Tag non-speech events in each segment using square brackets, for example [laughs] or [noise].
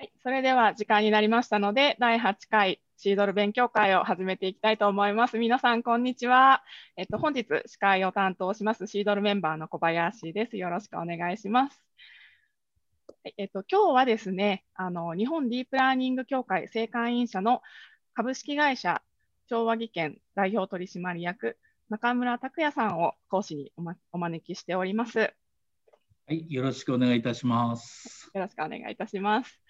はい、それでは時間になりましたので、第8回シードル勉強会を始めていきたいと思います。皆さん、こんにちは。えっと、本日、司会を担当しますシードルメンバーの小林です。よろしくお願いします。えっと、今日はですね、あの日本ディープラーニング協会正会員社の株式会社昭和技研代表取締役中村拓也さんを講師にお,、ま、お招きしております。はい、よろしくお願いいたします。よろしくお願いいたします。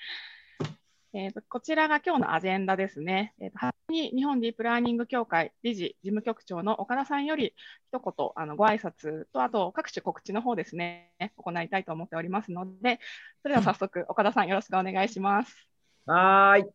えーと、こちらが今日のアジェンダですね。えーと、初に日本ディープラーニング協会理事事務局長の岡田さんより一言あのご挨拶と、あと各種告知の方ですね、行いたいと思っておりますので、それでは早速、岡田さんよろしくお願いします。はい。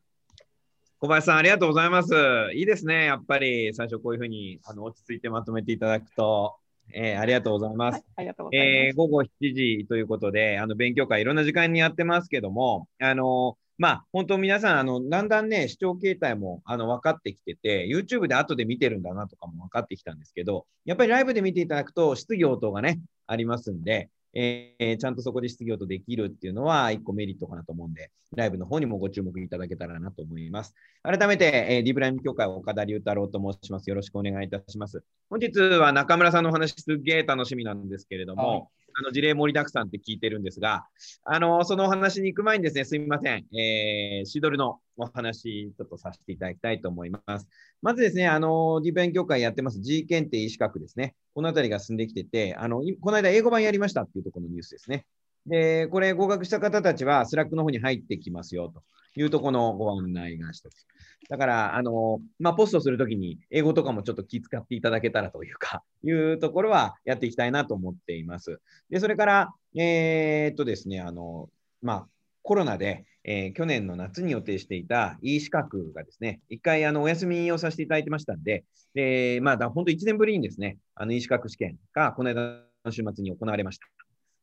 小林さん、ありがとうございます。いいですね、やっぱり最初こういうふうにあの落ち着いてまとめていただくと。えー、ありがとうございます。はい、ありがとうございます。えー、午後7時ということで、あの勉強会、いろんな時間にやってますけども、あのまあ、本当皆さん、あの、だんだんね、視聴形態も、あの、分かってきてて、YouTube で後で見てるんだなとかも分かってきたんですけど、やっぱりライブで見ていただくと、質疑応答がね、ありますんで、えー、ちゃんとそこで質疑応答できるっていうのは、一個メリットかなと思うんで、ライブの方にもご注目いただけたらなと思います。改めて、えー、リブライム協会岡田龍太郎と申します。よろしくお願いいたします。本日は中村さんのお話、すげえ楽しみなんですけれども、はいあの事例盛りだくさんって聞いてるんですが、あのそのお話に行く前にですね、すみません、えー、 CDLE のお話、ちょっとさせていただきたいと思います。まずですね、あのディープラーニング協会やってます G 検定医資格ですね、このあたりが進んできてて、あのこの間英語版やりましたっていうところのニュースですね。で、これ合格した方たちは Slack の方に入ってきますよというところのご案内が一つ。だから、あの、まあ、ポストするときに英語とかもちょっと気遣っていただけたらというか、[laughs] いうところはやっていきたいなと思っています。で、それから、えー、っとですね、あの、まあ、コロナで、えー、去年の夏に予定していた E 資格がですね、一回あのお休みをさせていただいてましたんで、でまあ、だ本当1年ぶりにですね、あの E 資格試験がこの間の週末に行われました。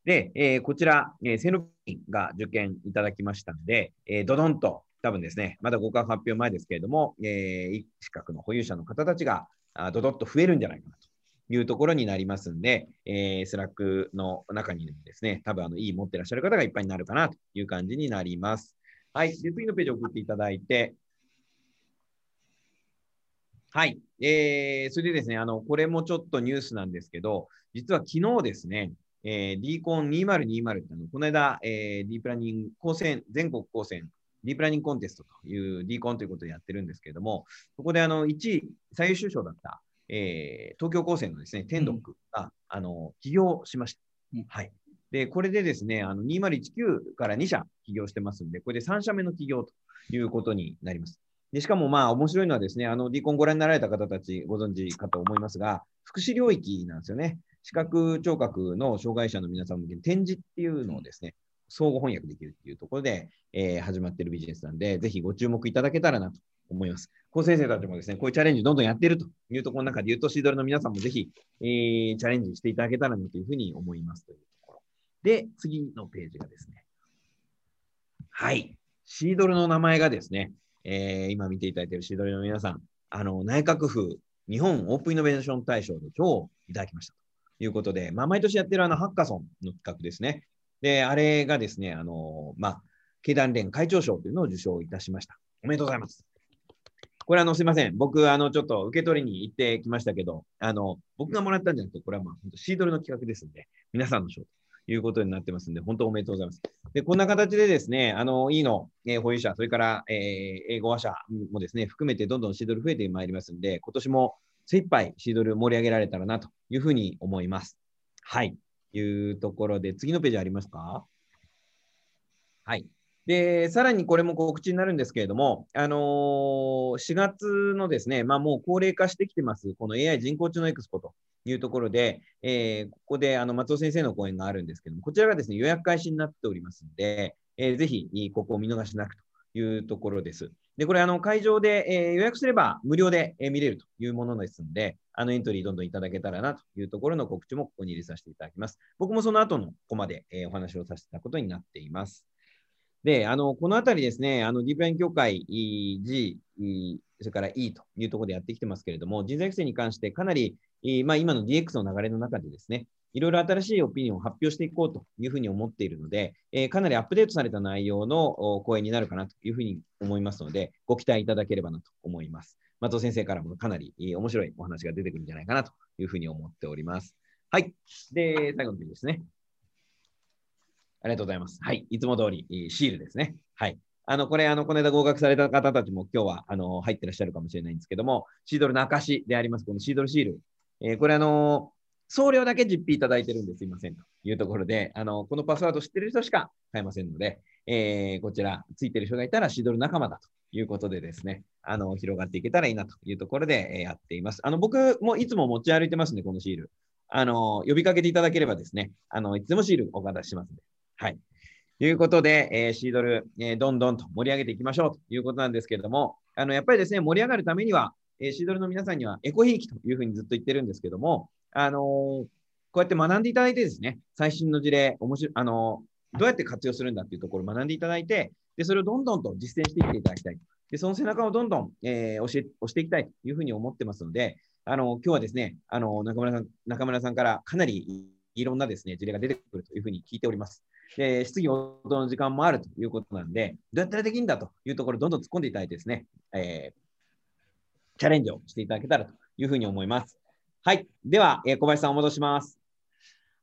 で、えー、こちら、えー、セルピンが受験いただきましたので、えー、ドドンと多分ですね、まだ合格発表前ですけれども、えー、資格の保有者の方たちがあドドッと増えるんじゃないかなというところになりますんで、えー、 Slack の中にですね、多分あの E 持ってらっしゃる方がいっぱいになるかなという感じになります。はい。で次のページを送っていただいて、はい。えー、それでですね、あの、これもちょっとニュースなんですけど、実は昨日ですね、えー、DCON2020 ってあのこの間、えー、ディープラーニング高専、全国高専ディープラーニングコンテストという D コンということでやってるんですけれども、そこであの1位、最優秀賞だった、えー、東京高専のですね、天読が、うん、あの起業しました。うん、はい。で、これでですね、あの2019から2社起業してますんで、これで3社目の起業ということになります。でしかもまあ面白いのはですね、あの D コンご覧になられた方たちご存知かと思いますが、福祉領域なんですよね。視覚聴覚の障害者の皆さん向けに展示っていうのをですね、相互翻訳できるっていうところで、えー、始まっているビジネスなんで、ぜひご注目いただけたらなと思います。高先生たちもですね、こういうチャレンジどんどんやっているというところの中で言うと、シードルの皆さんもぜひ、えー、チャレンジしていただけたらなというふうに思いますというところ。で、次のページがですね、はい、シードルの名前がですね、えー、今見ていただいているシードルの皆さん、あの内閣府日本オープンイノベーション大賞で賞をいただきましたということで、まあ、毎年やってるあのハッカソンの企画ですね。で、あれがですね、あの、まあ、経団連会長賞というのを受賞いたしました。おめでとうございます。これあの、すみません。僕、あの、ちょっと受け取りに行ってきましたけど、あの、僕がもらったんじゃなくて、これはまあ、シードルの企画ですんで、皆さんの賞ということになってますんで、本当おめでとうございます。で、こんな形でですね、あの、いいの、え、保有者、それから、えー、英語話者もですね、含めてどんどんシードル増えてまいりますんで、今年も精一杯シードル盛り上げられたらなというふうに思います。はい。いうところで、次のページありますか？はい。で、さらにこれも告知になるんですけれども、あのー、4月のですね、まあ、もう高齢化してきてます、この AI 人工知能エクスポというところで、えー、ここであの松尾先生の講演があるんですけども、こちらがですね、予約開始になっておりますので、えー、ぜひここを見逃しなくというところです。で、これ、あの、会場で、えー、予約すれば無料で、えー、見れるというものですので、あの、エントリーどんどんいただけたらなというところの告知もここに入れさせていただきます。僕もその後のここまで、えー、お話をさせていただくことになっています。で、あの、このあたりですね、あの、ディープライン協会 G、それから E というところでやってきてますけれども、人材育成に関してかなり、まあ、今の DX の流れの中でですね、いろいろ新しいオピニオンを発表していこうというふうに思っているので、えー、かなりアップデートされた内容の講演になるかなというふうに思いますので、ご期待いただければなと思います。松尾先生からもかなり面白いお話が出てくるんじゃないかなというふうに思っております。はい。で、最後のページですね。ありがとうございます。はい。いつも通り、シールですね。はい。あの、これ、あの、この間合格された方たちも今日は、あの、入ってらっしゃるかもしれないんですけども、シードルの証であります、このシードルシール。えー、これ、あの、送料だけ実費いただいてるんですいませんというところで、あの、このパスワード知ってる人しか買えませんので、えー、こちら、ついてる人がいたらシードル仲間だということでですね、あの、広がっていけたらいいなというところで、え、やっています。あの、僕もいつも持ち歩いてますね、このシール。あの、呼びかけていただければですね、あの、いつでもシールお渡ししますので。はい。ということで、えー、シードル、えー、どんどんと盛り上げていきましょうということなんですけれども、あのやっぱりですね、盛り上がるためには、えー、シードルの皆さんにはエコひいきというふうにずっと言ってるんですけども、あの、こうやって学んでいただいてですね、最新の事例、面白あの、どうやって活用するんだっていうところを学んでいただいて、でそれをどんどんと実践していっていただきたい。でその背中をどんどん、えー、押し押していきたいというふうに思ってますので、あの今日はですね、あの中村さん中村さんからかなりいろんなですね事例が出てくるというふうに聞いております。で、質疑応答の時間もあるということなんで、どうやったらできるんだというところを、どんどん突っ込んでいただいてですね、えー、チャレンジをしていただけたらというふうに思います。はい。では、えー、小林さんお戻します。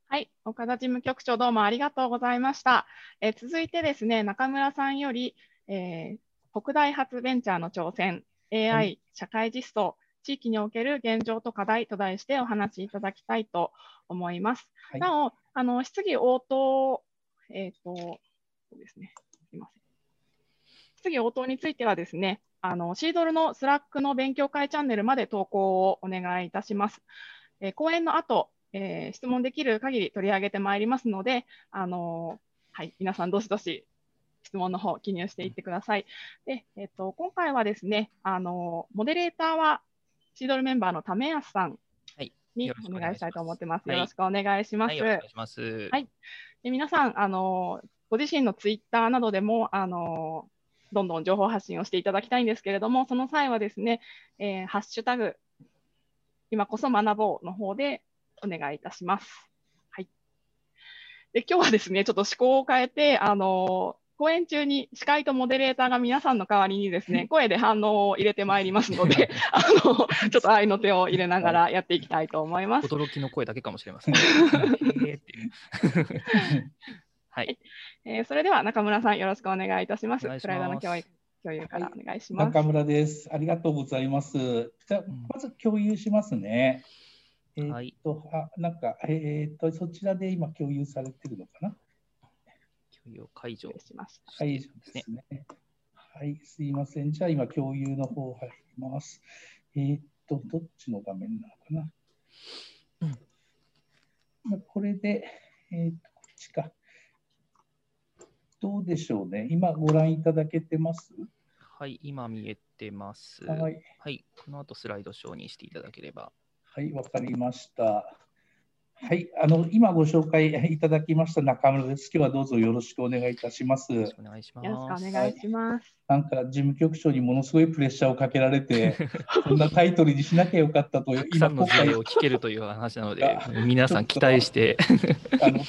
はい。岡田事務局長、どうもありがとうございました。えー、続いてですね、中村さんより、えー、北大発ベンチャーの挑戦、AI、社会実装、地域における現状と課題と題してお話しいただきたいと思います。はい、なお、あの質疑応答えっ、ー、と、そうですね。すみません。質疑応答についてはですね、あの CDLE の Slack の勉強会チャンネルまで投稿をお願いいたします。えー、講演の後、えー、質問できる限り取り上げてまいりますので、あのはい、皆さんどしどし質問の方記入していってください。で、えっ、ー、と今回はですね、あのモデレーターはシードルメンバーの為安さんにお願いしたいと思ってます。よろしくお願いします。はい、お願いします。はい。で皆さん、あのご自身のツイッターなどでも、あのどんどん情報発信をしていただきたいんですけれども、その際はですね、えー、ハッシュタグ、今こそ学ぼうの方でお願いいたします。はい。で、今日はですね、ちょっと思考を変えて、あの講演中に司会とモデレーターが皆さんの代わりにですね、声で反応を入れてまいりますので、[laughs] あの、ちょっと愛の手を入れながらやっていきたいと思います。驚きの声だけかもしれません。[laughs] はい、えー、それでは中村さんよろしくお願いいたします。スライドの共有共有からお願いします、中村です。ありがとうございます。じゃまず共有しますね。えー、っと、はい、あ、なんか、えー、っと、そちらで今共有されてるのかな？共有解除しました。解除ですね。はい、すいません。じゃあ今共有の方入ります。えー、っと、どっちの画面なのかな？うん、これで、えー、っと、こっちか。どうでしょうね。今ご覧いただけてます？はい、今見えてます。はい。はい、この後スライドショーにしていただければ。はい、わかりました。はい、あの今ご紹介いただきました中村です。今日はどうぞよろしくお願いいたします。よろしくお願いします。よろしくお願いします。なんか事務局長にものすごいプレッシャーをかけられて、[laughs] そんなタイトルにしなきゃよかったと今の事例を聞けるという話なので、皆さん期待して。あの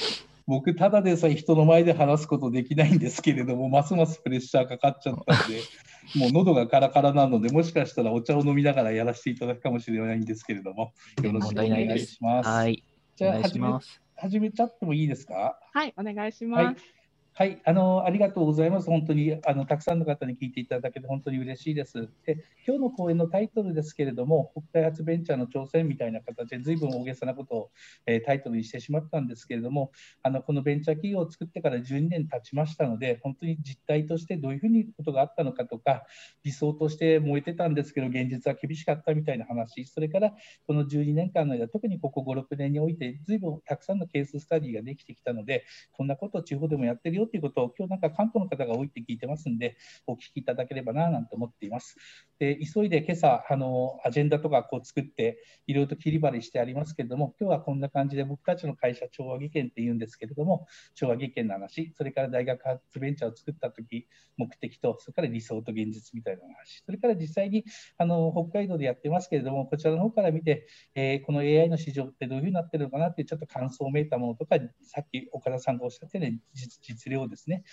僕、ただでさえ人の前で話すことできないんですけれども、[laughs] ますますプレッシャーかかっちゃったんで、[laughs] もう喉がカラカラなので、もしかしたらお茶を飲みながらやらせていただくかもしれないんですけれども、よろしくお願いします。はいじゃあ始め始めちゃってもいいですか？はい、お願いします。はいはい、あのありがとうございます。本当にあのたくさんの方に聞いていただけて本当に嬉しいです。で今日の講演のタイトルですけれども、国開発ベンチャーの挑戦みたいな形で、ずいぶん大げさなことを、えー、タイトルにしてしまったんですけれども、あのこのベンチャー企業を作ってから12年経ちましたので、本当に実態としてどういうふうにことがあったのかとか、理想として燃えてたんですけど、現実は厳しかったみたいな話、それからこの12年間の間、特にここ5、6年において、ずいぶんたくさんのケーススタディができてきたので、こんなことを地方でもやってるよということを、今日なんか関東の方が多いって聞いてますんで、お聞きいただければななんて思っています。で急いで今朝あの、アジェンダとかこう作って、いろいろと切り張りしてありますけれども、今日はこんな感じで僕たちの会社、調和技研っていうんですけれども、調和技研の話、それから大学発ベンチャーを作ったとき、目的と、それから理想と現実みたいな話、それから実際にあの北海道でやってますけれども、こちらの方から見て、えー、この AI の市場ってどういうふうになってるのかなってちょっと感想をめいたものとか、さっき岡田さんがおっしゃったように実実例をですね、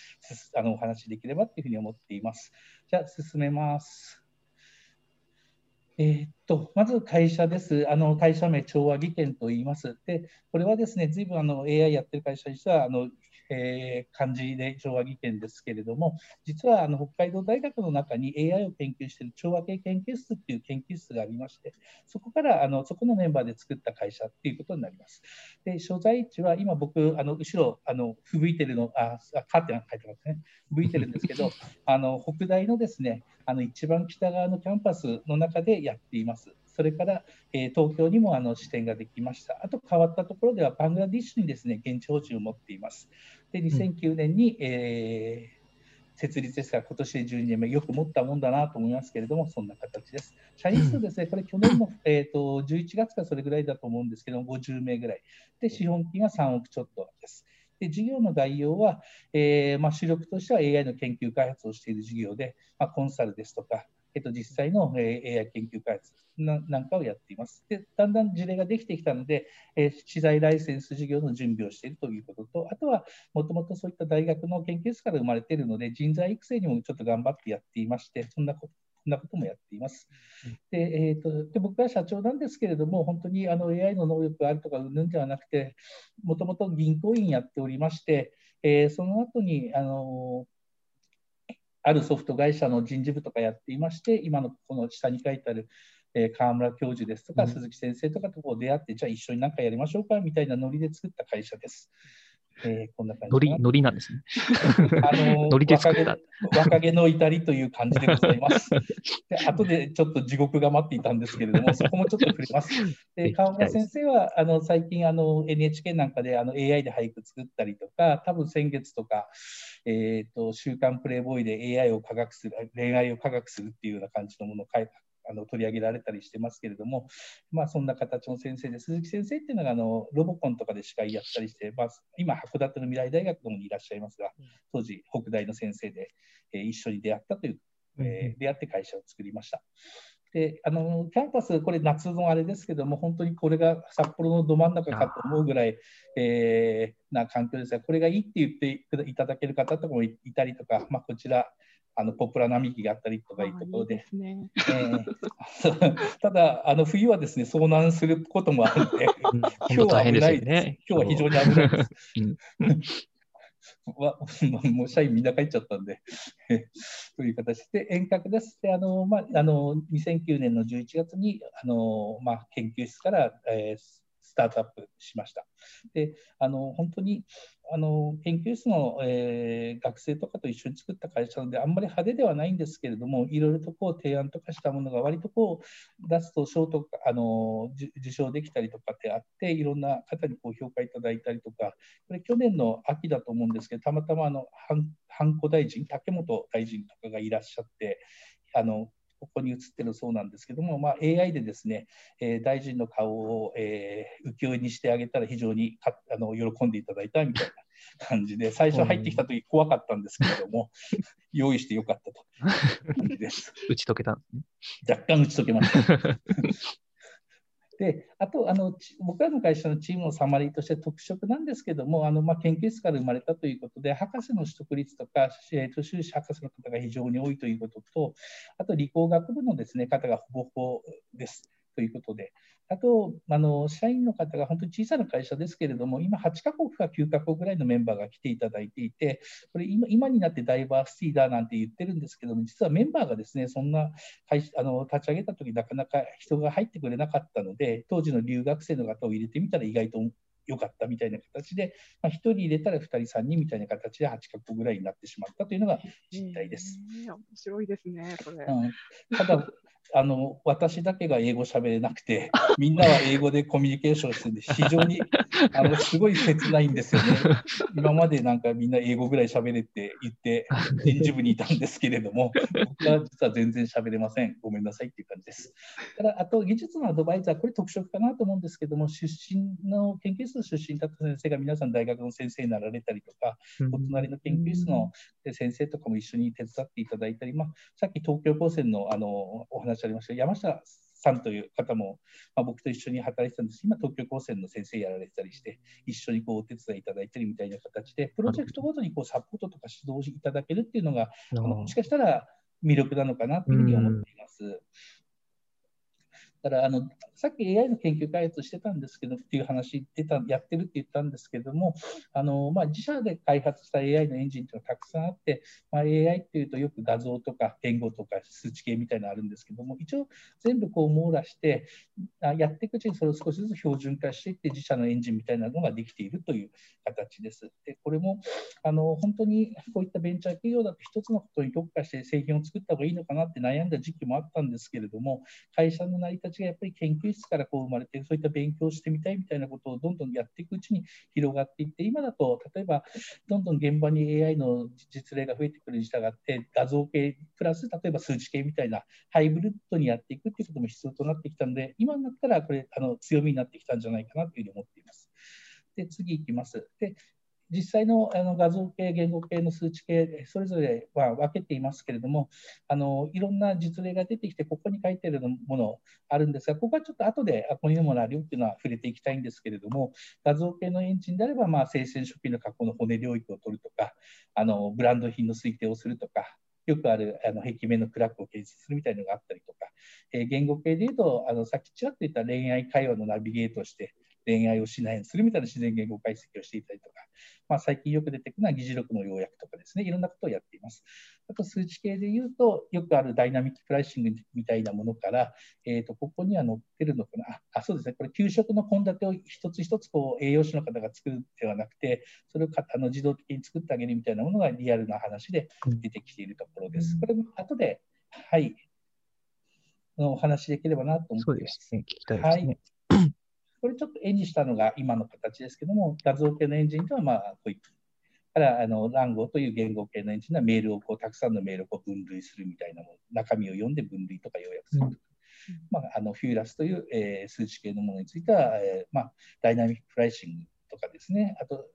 あのお話しできればというふうに思っています。じゃあ、進めます。えー、っとまず会社です。あの会社名、調和技研と言います。で、これはですね、ずいぶんあの AI やってる会社にしてはあのえー、漢字で調和技研ですけれども、実はあの北海道大学の中に AI を研究している調和系研究室っていう研究室がありまして、そこからあのそこのメンバーで作った会社っていうことになります。で、所在地は今僕、あの後ろ、あの吹雪いてるの、あ、カーテン書いてますね。吹雪いてるんですけど、[laughs] あの北大のですね、あの一番北側のキャンパスの中でやっています。それから、えー、東京にもあの支店ができました。あと変わったところでは、バングラディッシュにですね現地法人を持っています。で、2009年に、うん、えー、設立ですから、今年で12年目、よく持ったもんだなと思いますけれども、そんな形です。社員数ですね、これ、去年の、えーと、11月からそれぐらいだと思うんですけども、50名ぐらい。で、資本金は3億ちょっとです。で事業の概要は、えーまあ、主力としては AI の研究開発をしている事業で、まあ、コンサルですとか、えっと、実際の、え、AI 研究開発なんかをやっています。でだんだん事例ができてきたので、えー、資材ライセンス事業の準備をしているということと、あとはもともとそういった大学の研究室から生まれているので、人材育成にもちょっと頑張ってやっていまして、そんなことそんなこともやっています。でえーと、で僕は社長なんですけれども、本当にあの AI の能力があるとかうんぬんではなくて、もともと銀行員やっておりまして、えー、その後にあのあるソフト会社の人事部とかやっていまして、今のこの下に書いてある、えー、河村教授ですとか、うん、鈴木先生とかとこう出会って、じゃあ一緒に何かやりましょうかみたいなノリで作った会社です。えー、こんな感じノリノリなんですね。あのノリで作った若気の至りという感じでございます。で後でちょっと地獄が待っていたんですけれども、そこもちょっと触れます。で川村先生はあの最近あの NHK なんかであの AI で俳句作ったりとか、多分先月とか、えーと、週刊プレイボーイで AI を科学する、恋愛を科学するっていうような感じのものを書いあの取り上げられたりしてますけれども、まあ、そんな形の先生で、鈴木先生っていうのがあのロボコンとかで司会やったりして、まあ、今、函館の未来大学のにいらっしゃいますが、当時、北大の先生で、えー、一緒に出会ったという、えー、出会って会社を作りました。であのキャンパス、これ夏のあれですけども、本当にこれが札幌のど真ん中かと思うぐらい、えー、な環境ですが、これがいいって言っていただける方とかもいたりとか、まあ、こちら、あのポプラ並木があったりとかいうところで、ね。えー、[laughs] ただあの冬はですね遭難することもあるので、[laughs] 今日は危ないです、ね、今日は非常に危ないです。[laughs] はもう社員みんな帰っちゃったんで。という形で遠隔です。であのまあ、あの2009年の11月にあの、まあ、研究室から、えー、スタートアップしました。であの本当にあの研究室の、えー、学生とかと一緒に作った会社なので、あんまり派手ではないんですけれども、いろいろとこう提案とかしたものが、割とこう出すと賞とかあの受賞できたりとかってあって、いろんな方にこう評価いただいたりとか、これ、去年の秋だと思うんですけど、たまたまあのハンコ大臣、竹本大臣とかがいらっしゃって、あのここに映ってるそうなんですけども、まあ、AI でですね、えー、大臣の顔を、えー、浮世絵にしてあげたら非常にかあの喜んでいただいたみたいな感じで、最初入ってきた時怖かったんですけれども、[laughs] 用意してよかったと感じです。[laughs] 打ち解けた若干打ち解けました。であとあの、僕らの会社のチームのサマリーとして特色なんですけども、あのまあ、研究室から生まれたということで、博士の取得率とか、えー、と修士博士の方が非常に多いということと、あと理工学部のです、ね、方がほぼほぼです。ということで、あと、あの社員の方が本当に小さな会社ですけれども、今、8カ国か9カ国ぐらいのメンバーが来ていただいていて、これ今、今になってダイバーシティだなんて言ってるんですけども、実はメンバーがですね、そんな会あの立ち上げたとき、なかなか人が入ってくれなかったので、当時の留学生の方を入れてみたら、意外と良かったみたいな形で、まあ、1人入れたら2人、3人みたいな形で8カ国ぐらいになってしまったというのが実態です。面白いですね、それ。うん、ただあの私だけが英語喋れなくて、[laughs] みんなは英語でコミュニケーションしてるんで、非常に [laughs] あのすごい切ないんですよね。今までなんかみんな英語ぐらい喋れって言って、人事部にいたんですけれども、[laughs] 僕は実は全然喋れません。ごめんなさいっていう感じです。ただ、あと技術のアドバイザー、これ特色かなと思うんですけども、出身の研究室出身だった先生が皆さん大学の先生になられたりとか、お隣の研究室の先生とかも一緒に手伝っていただいたり、まあ、さっき東京高専のあのお話ありました。山下さんという方も、まあ、僕と一緒に働いてたんです。今東京高専の先生やられてたりして一緒にこうお手伝いいただいたりみたいな形でプロジェクトごとにこうサポートとか指導いただけるっていうのがあのもしかしたら魅力なのかなというふうに思っています。だからあのさっき AI の研究開発してたんですけどっていう話出たやってるって言ったんですけどもあの、まあ、自社で開発した AI のエンジンっていうのはたくさんあって、まあ、AI っていうとよく画像とか言語とか数値系みたいなのあるんですけども一応全部こう網羅してやっていくうちにそれを少しずつ標準化していって自社のエンジンみたいなのができているという形です。でこれもあの本当にこういったベンチャー企業だと一つのことに特化して製品を作った方がいいのかなって悩んだ時期もあったんですけれども会社の成り立ちがやっぱり研究室からこう生まれてそういった勉強してみたいみたいなことをどんどんやっていくうちに広がっていって今だと例えばどんどん現場に AI の実例が増えてくるに従って画像系プラス例えば数値系みたいなハイブリッドにやっていくっていうことも必要となってきたので今になったらこれあの強みになってきたんじゃないかなというふうに思っています。で次いきます。で実際のあの画像系、言語系の数値系、それぞれは分けていますけれども、あのいろんな実例が出てきて、ここに書いてあるものあるんですが、ここはちょっと後で、あこういうものあるよっていうのは触れていきたいんですけれども、画像系のエンジンであれば、まあ、生鮮食品の加工の骨領域を取るとか、あのブランド品の推定をするとか、よくあるあの壁面のクラックを検出するみたいなのがあったりとか、えー、言語系でいうと、あのさっきちらっと言った恋愛会話のナビゲートして、恋愛をしないようにするみたいな自然言語解析をしていたりとか、まあ、最近よく出てくるのは議事録の要約とかですね、いろんなことをやっています。あと数値系で言うと、よくあるダイナミックプライシングみたいなものから、えー、とここには載ってるのかなあ、そうですね、これ、給食の献立を一つ一つこう栄養士の方が作るではなくて、それをあの自動的に作ってあげるみたいなものがリアルな話で出てきているところです。これも後で、はい、お話しできればなと思っています。そうですね、聞きたいですね。はいこれちょっと絵にしたのが今の形ですけども、画像系のエンジンとはまあこういった。からあのランゴという言語系のエンジンはメールをこうたくさんのメールをこう分類するみたいなもの、中身を読んで分類とか要約するとか。うんまあ、あのフューラスという、えー、数値系のものについては、えーまあ、ダイナミックプライシングとかですね、あと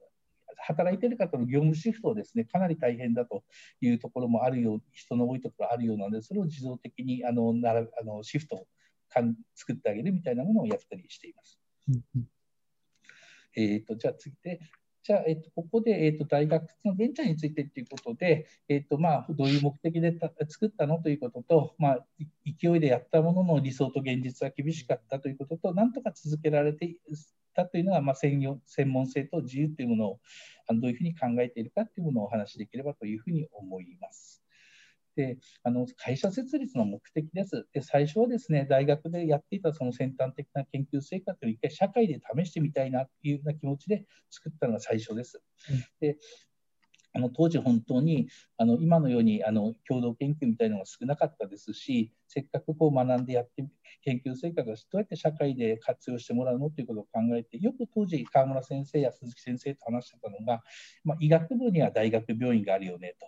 働いている方の業務シフトをですねかなり大変だというところもあるよう人の多いところあるようなのでそれを自動的にあのならあのシフトを作ってあげるみたいなものをやったりしています。えっと、じゃあ次で、じゃあ、えっと、ここで、えっと、大学のベンチャーについてということで、えっと、まあ、どういう目的で作ったの？ということと、まあ、勢いでやったものの理想と現実は厳しかったということと、なんとか続けられていたというのは、まあ、専専門性と自由というものをどういうふうに考えているかというものをお話しできればというふうに思います。であの会社設立の目的です。で最初はですね大学でやっていたその先端的な研究成果という一回社会で試してみたいなというような気持ちで作ったのが最初です。であの当時本当にあの今のようにあの共同研究みたいなのが少なかったですしせっかくこう学んでやって研究成果がどうやって社会で活用してもらうのということを考えてよく当時川村先生や鈴木先生と話してたのが、まあ、医学部には大学病院があるよねと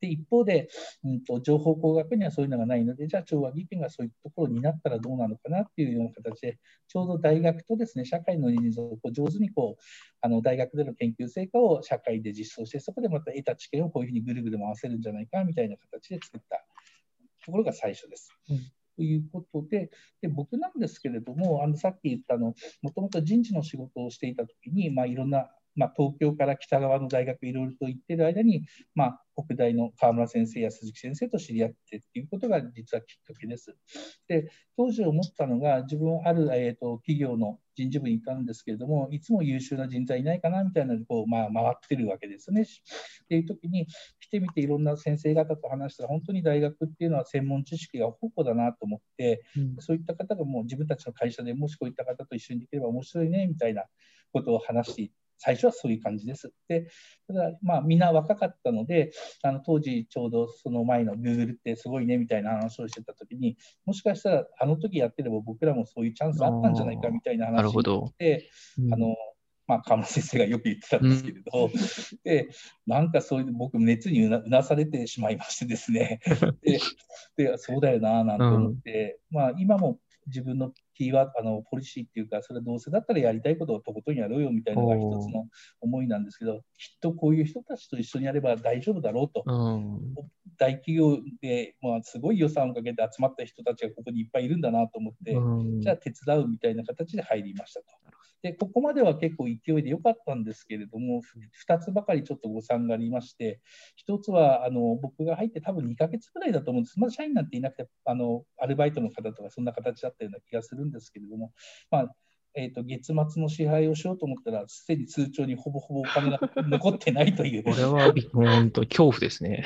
で一方で、うんと、情報工学にはそういうのがないので、じゃあ調和技研がそういうところになったらどうなのかなっていうような形で、ちょうど大学とですね社会のニーズを上手にこうあの大学での研究成果を社会で実装して、そこでまた得た知見をこういうふうにぐるぐる回せるんじゃないかみたいな形で作ったところが最初です。うんということでで僕なんですけれどもあのさっき言ったのもともと人事の仕事をしていた時に、まあ、いろんなまあ、東京から北側の大学いろいろと行ってる間に、まあ、北大の河村先生や鈴木先生と知り合ってっていうことが実はきっかけです。で当時思ったのが自分ある、えーと、企業の人事部にいたんですけれどもいつも優秀な人材いないかなみたいなのでこう、まあ、回ってるわけですね。っていう時に来てみていろんな先生方と話したら本当に大学っていうのは専門知識が豊富だなと思って、うん、そういった方がもう自分たちの会社でもしこういった方と一緒にできれば面白いねみたいなことを話して最初はそういう感じです。で、ただ、まあ、みんな若かったので、あの当時ちょうどその前の Google ってすごいねみたいな話をしてたときに、もしかしたらあの時やってれば僕らもそういうチャンスあったんじゃないかみたいな話をして、あの、まあ、河村先生がよく言ってたんですけれど、うん、でなんかそういう僕熱にうなうなされてしまいましてですね。[laughs] ででそうだよななんて思って、うん、まあ、今も自分のキーワード、あのポリシーっていうか、それはどうせだったらやりたいことをとことんやろうよみたいなのが一つの思いなんですけど、きっとこういう人たちと一緒にやれば大丈夫だろうと、うん、大企業で、まあ、すごい予算をかけて集まった人たちがここにいっぱいいるんだなと思って、うん、じゃあ手伝うみたいな形で入りましたと。で、ここまでは結構勢いで良かったんですけれども、2つばかりちょっと誤算がありまして、1つはあの僕が入って多分2ヶ月ぐらいだと思うんです。まだ社員なんていなくて、あのアルバイトの方とかそんな形だったような気がするんですけれども、まあ、えーと、月末の支配をしようと思ったら、すでに通帳にほぼほぼお金が残ってないという。これは本当、恐怖ですね。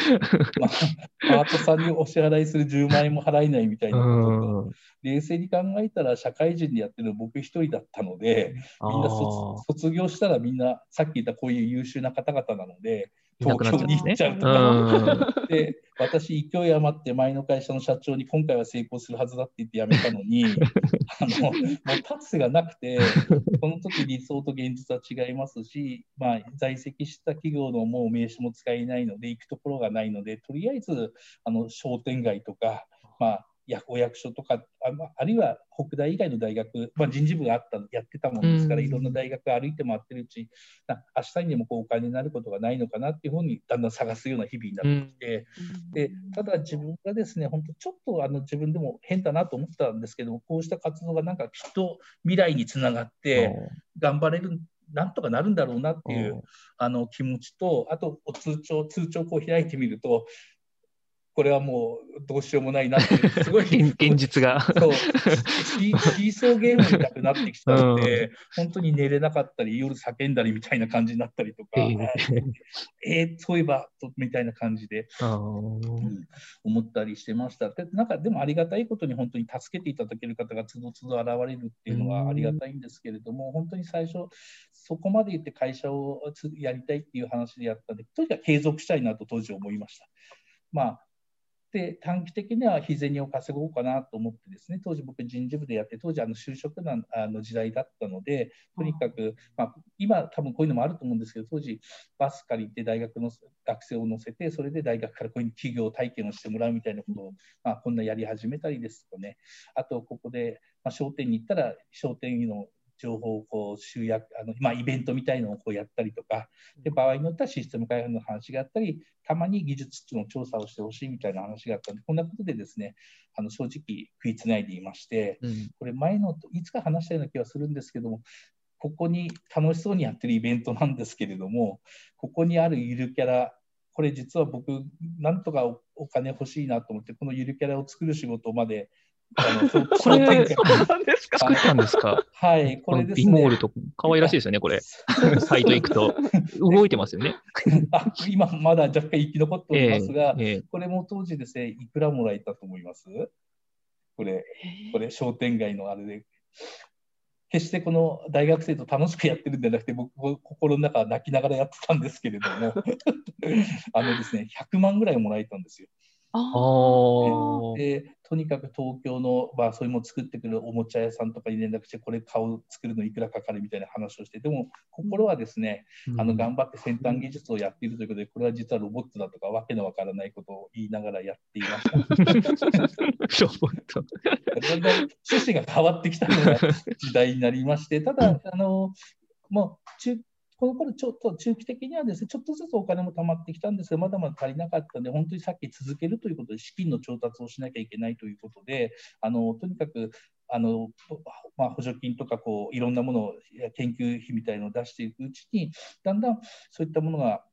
[laughs] まあ、パートさんにお支払いする10万円も払えないみたいなことと、冷静に考えたら、社会人でやってるの僕一人だったので、みんな卒業したらみんな、さっき言ったこういう優秀な方々なので、東京に行っちゃうとか、で私、勢い余って前の会社の社長に今回は成功するはずだって言って辞めたのに、[laughs] あのもう立つ瀬がなくて、この時理想と現実は違いますし、まあ、在籍した企業のもう名刺も使えないので、行くところがないので、とりあえずあの商店街とか、まあ、お役所とかああるいは北大以外の大学、まあ、人事部があったやってたもんですから、いろんな大学歩いて回ってるうち明日にでもこうお金になることがないのかなっていうふうにだんだん探すような日々になってきて、でただ自分がですね本当ちょっとあの自分でも変だなと思ってたんですけどこうした活動がなんかきっと未来につながって頑張れるなんとかなるんだろうなっていうあの気持ちと、あと通帳、通帳こう開いてみると、これはもうどうしようもないなって、[laughs] すごい現実が。そう、シーソーゲームみたくなってきたので、うん、本当に寝れなかったり、夜叫んだりみたいな感じになったりとか、えー、えー、そういえばとみたいな感じで、うん、思ったりしてました。でなんかでもありがたいことに本当に助けていただける方がつどつど現れるっていうのはありがたいんですけれども、本当に最初、そこまで言って会社をやりたいっていう話でやったんで、とにかく継続したいなと当時思いました。まあで短期的には日銭を稼ごうかなと思ってですね当時僕人事部でやって当時あの就職難あの時代だったのでとにかく、まあ、今多分こういうのもあると思うんですけど当時バス借りて大学の学生を乗せてそれで大学からこういう企業体験をしてもらうみたいなことを、まあ、こんなやり始めたりですとかね。あとここで、まあ、商店に行ったら商店の情報をこう集約あの、まあ、イベントみたいのをこうやったりとかで場合によってはシステム開発の話があったりたまに技術の調査をしてほしいみたいな話があったのでこんなことでですねあの正直食いつないでいまして、うん、これ前のいつか話したような気がするんですけどもここに楽しそうにやってるイベントなんですけれどもここにあるゆるキャラこれ実は僕なんとかお金欲しいなと思ってこのゆるキャラを作る仕事までこれ、作ったんですか？はい、これですね。ビモールと可愛らしいですよね、これ。サイト行くと。動いてますよね。あ今、まだ若干生き残っておりますが、えーえー、これも当時ですね、いくらもらえたと思います？これ、これ、商店街のあれで。決してこの大学生と楽しくやってるんじゃなくて、僕、心の中は泣きながらやってたんですけれども、[laughs] あのですね、100万ぐらいもらえたんですよ。でとにかく東京の、まあ、そういうものを作ってくるおもちゃ屋さんとかに連絡して、これ買う、作るのいくらかかるみたいな話をして、でも心はですね、うん、あの頑張って先端技術をやっているということで、これは実はロボットだとか、わけのわからないことを言いながらやっていました。ロボット。だんだん趣旨が変わってきたような時代になりまして、ただ、あのもう中この頃ちょっと中期的にはですね、ちょっとずつお金も貯まってきたんですが、まだまだ足りなかったので、本当にさっき続けるということで、資金の調達をしなきゃいけないということで、あのとにかくあの、まあ、補助金とかこういろんなものを研究費みたいのを出していくうちに、だんだんそういったものが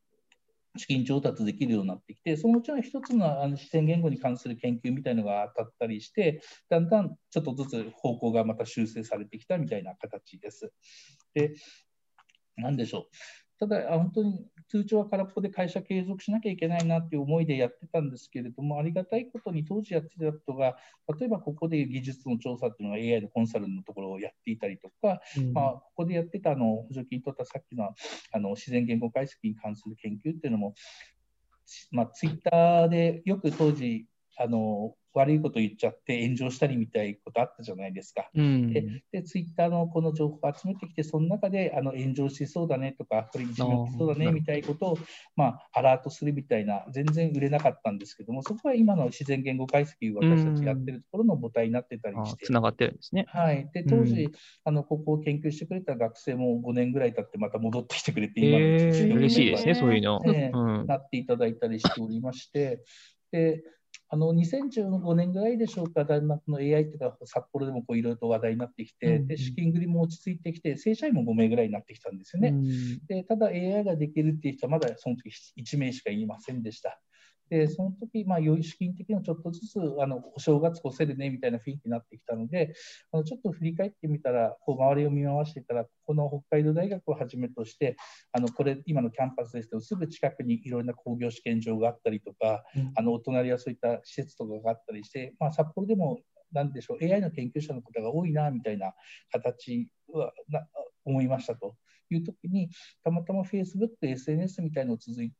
資金調達できるようになってきて、そのうちの一つのあの視線言語に関する研究みたいなのが当たったりして、だんだんちょっとずつ方向がまた修正されてきたみたいな形です。で、なんでしょう。ただ、本当に通帳は空っぽで会社継続しなきゃいけないなっていう思いでやってたんですけれども、ありがたいことに当時やってたことが、例えばここで技術の調査っていうのが AI のコンサルのところをやっていたりとか、うん、まあ、ここでやってたあの補助金取ったさっきのあの自然言語解析に関する研究っていうのも、まあ、ツイッターでよく当時あの悪いこと言っちゃって炎上したりみたいなことあったじゃないですか。うん、でで、ツイッターのこの情報を集めてきて、その中であの炎上しそうだねとか、これいじめしそうだねみたいなことを、まあ、アラートするみたいな、全然売れなかったんですけども、そこは今の自然言語解析を私たちやってるところの母体になってたりして。つながってるんですね。はい。で、当時、あのここを研究してくれた学生も5年ぐらい経ってまた戻ってきてくれて、今の嬉しいですね、そういうの、ねうん、なっていただいたりしておりまして、であの2015年ぐらいでしょうか、だんだんこの AI っていうか、札幌でもいろいろと話題になってきて、うん、で資金繰りも落ち着いてきて、正社員も5名ぐらいになってきたんですよね。うん、でただ AI ができるっていう人はまだその時1名しかいませんでした。で、その時、まあ、良い資金的にもちょっとずつ、あの、お正月越せるね、みたいな雰囲気になってきたので、あのちょっと振り返ってみたら、こう、周りを見回していたら、この北海道大学をはじめとして、あの、これ、今のキャンパスですけど、すぐ近くにいろんな工業試験場があったりとか、うん、あの、お隣はそういった施設とかがあったりして、まあ、札幌でも、なんでしょう、AI の研究者の方が多いな、みたいな形はな思いましたと。いう時に、たまたま Facebook、SNS みたいのを続い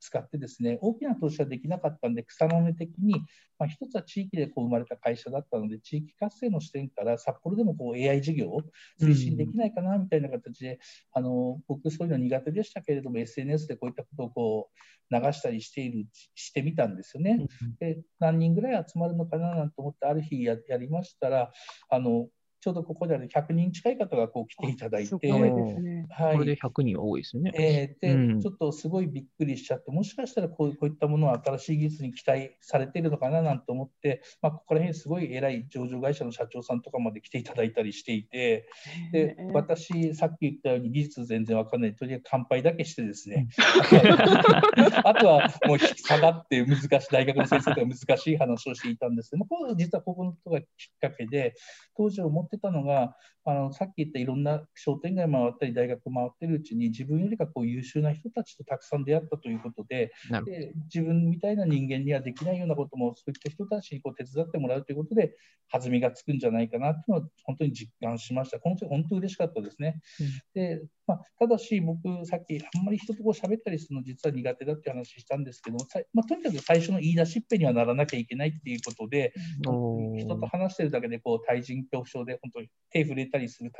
使ってですね、大きな投資はできなかったんで、草の根的に、まあ、一つは地域でこう生まれた会社だったので、地域活性の視点から札幌でもこう AI 事業を推進できないかなみたいな形で、うん、あの僕、そういうの苦手でしたけれども、SNS でこういったことをこう流したりしているしてみたんですよね。で何人ぐらい集まるのかななんて思って、ある日ややりましたら、あのちょうどここである100人近い方がこう来ていただいて、ね、はい、これで100人は多いですよね。えー、で、うん、ちょっとすごいびっくりしちゃって、もしかしたらこうこういったものは新しい技術に期待されているのかななんて思って、まあ、ここら辺すごい偉い上場会社の社長さんとかまで来ていただいたりしていて、で私、さっき言ったように技術全然わかんない、とりあえず乾杯だけしてですね、[laughs] あとはもう下がって難しい、大学の先生とか難しい話をしていたんですけども、実はここのことがきっかけで、当時思ってたのが、あのさっき言ったいろんな商店街回ったり大学回ってるうちに自分よりかこう優秀な人たちとたくさん出会ったということでで自分みたいな人間にはできないようなこともそういった人たちにこう手伝ってもらうということで弾みがつくんじゃないかなっていうのは本当に実感しました。本当に本当嬉しかったですね。うん、でまあ、ただし僕さっきあんまり人とこう喋ったりするの実は苦手だって話したんですけども、まあ、とにかく最初の言い出しっぺにはならなきゃいけないっていうことで人と話してるだけでこう対人恐怖症で本当に手触れたりする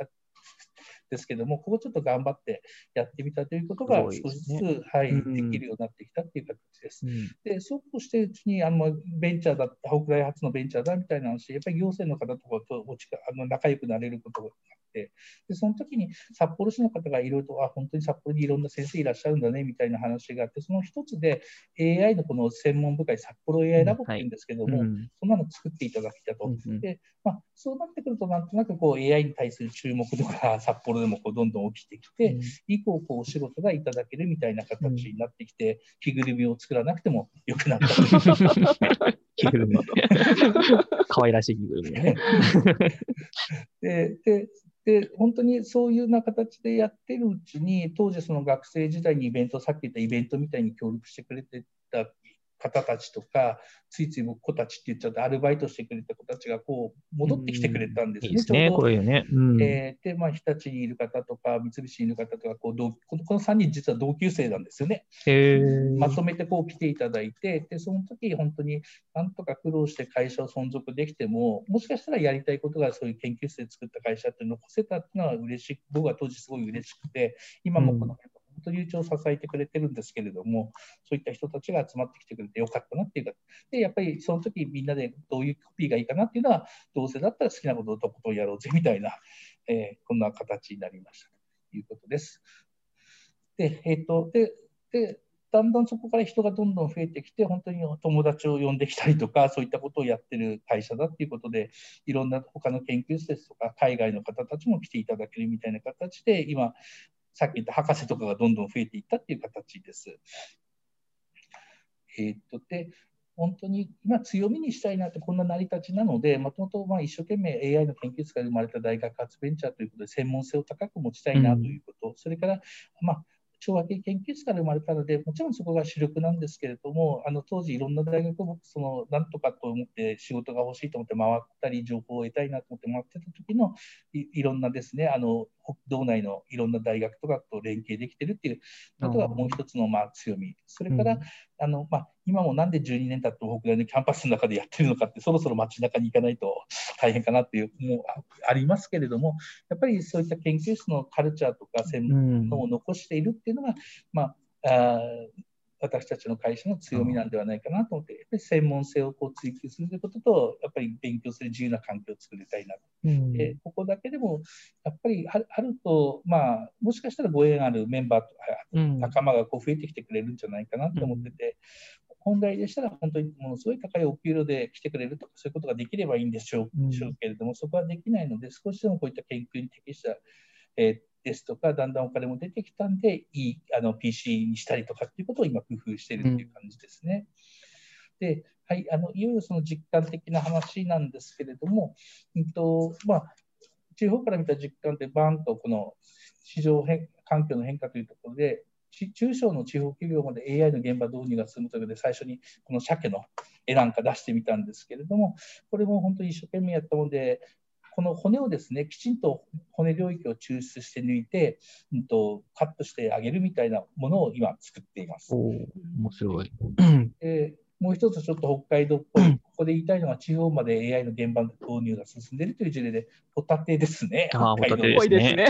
ですけども、ここちょっと頑張ってやってみたということが少しずつ、ね、はい、できるようになってきたという形です。うん、で、そうこうしてるうちにあのベンチャーだ、北大発のベンチャーだみたいな話、やっぱり行政の方とかとあの仲良くなれることがて、でその時に札幌市の方がいろいろと、あ、本当に札幌にいろんな先生いらっしゃるんだねみたいな話があって、その一つで AI のこの専門部会、札幌 AI ラボっていうんですけども、うん。はい、そんなの作っていただきたと。うん、でまあ、そうなってくると、なんとなくこう AI に対する注目度が札幌でもこうどんどん起きてきて、うん、以降こうお仕事がいただけるみたいな形になってきて、着ぐるみを作らなくてもよくなった [laughs] 着ぐるみ。可愛らしい着ぐるみね。[laughs] ででで、本当にそういうような形でやってるうちに、当時その学生時代にイベント、さっき言ったイベントみたいに協力してくれてた方たちとか、ついつい僕子たちって言っちゃって、アルバイトしてくれた子たちがこう戻ってきてくれたんですね。いいですね、こういうね。うん、えー、で、まあ、日立にいる方とか、三菱にいる方とかこう同この、この3人実は同級生なんですよね。まとめてこう来ていただいて、で、その時本当になんとか苦労して会社を存続できても、もしかしたらやりたいことがそういう研究室で作った会社って残せたっていうのは嬉しい、僕は当時すごい嬉しくて、今もこのと流暢を支えてくれてるんですけれども、そういった人たちが集まってきてくれてよかったなっていうか、でやっぱりその時みんなでどういうコピーがいいかなっていうのは、どうせだったら好きなことをとことんやろうぜみたいな、[laughs] えー、こんな形になりましたということです。で、えっ、と、で、でだんだんそこから人がどんどん増えてきて、本当に友達を呼んできたりとか、そういったことをやってる会社だっていうことで、いろんな他の研究室ですとか、海外の方たちも来ていただけるみたいな形で、今、さっき言った博士とかがどんどん増えていったっていう形です。えー、っとで本当に今強みにしたいなってこんな成り立ちなので、もともとまあ一生懸命 AI の研究室から生まれた大学発ベンチャーということで専門性を高く持ちたいなということ、うん、それから、まあ、昭和系研究室から生まれたので、もちろんそこが主力なんですけれども、あの当時いろんな大学を僕、その、なんとかと思って仕事が欲しいと思って回ったり、情報を得たいなと思って回ってた時のいいろんなですね、あの、道内のいろんな大学とかと連携できてるっていうことがもう一つのまあ強み。それから、うん、あのまあ、今もなんで12年経って北大のキャンパスの中でやってるのかって、そろそろ街中に行かないと大変かなっていうもうありますけれども、やっぱりそういった研究室のカルチャーとか専門を残しているっていうのが、うん、まあ、あ私たちの会社の強みなんではないかなと思って、やっぱり専門性をこう追求するということと、やっぱり勉強する自由な環境を作りたいなと。うん、でここだけでも、やっぱりあると、まあ、もしかしたらご縁あるメンバーとか、仲間がこう増えてきてくれるんじゃないかなと思ってて、本来でしたら本当にものすごい高いお給料で来てくれるとか、そういうことができればいいんでしょう,、けれども、そこはできないので、少しでもこういった研究に適した、えーですとか、だんだんお金も出てきたんで、いいあの PC にしたりとかっていうことを今、工夫しているっていう感じですね。うん、で、はい、あのいよいよその実感的な話なんですけれども、うんとまあ、地方から見た実感って、バーンとこの市場変環境の変化というところで、中小の地方企業まで AI の現場導入が進むということで、最初にこの鮭の絵なんか出してみたんですけれども、これも本当に一生懸命やったもので、この骨をですね、きちんと骨領域を抽出して抜いて、うんと、カットしてあげるみたいなものを今作っています。面白い。でもう一つちょっと北海道っぽい、ここで言いたいのは地方まで AI の現場の導入が進んでいるという事例で、ホタテですね。ああ、ホタテ [laughs] ですね。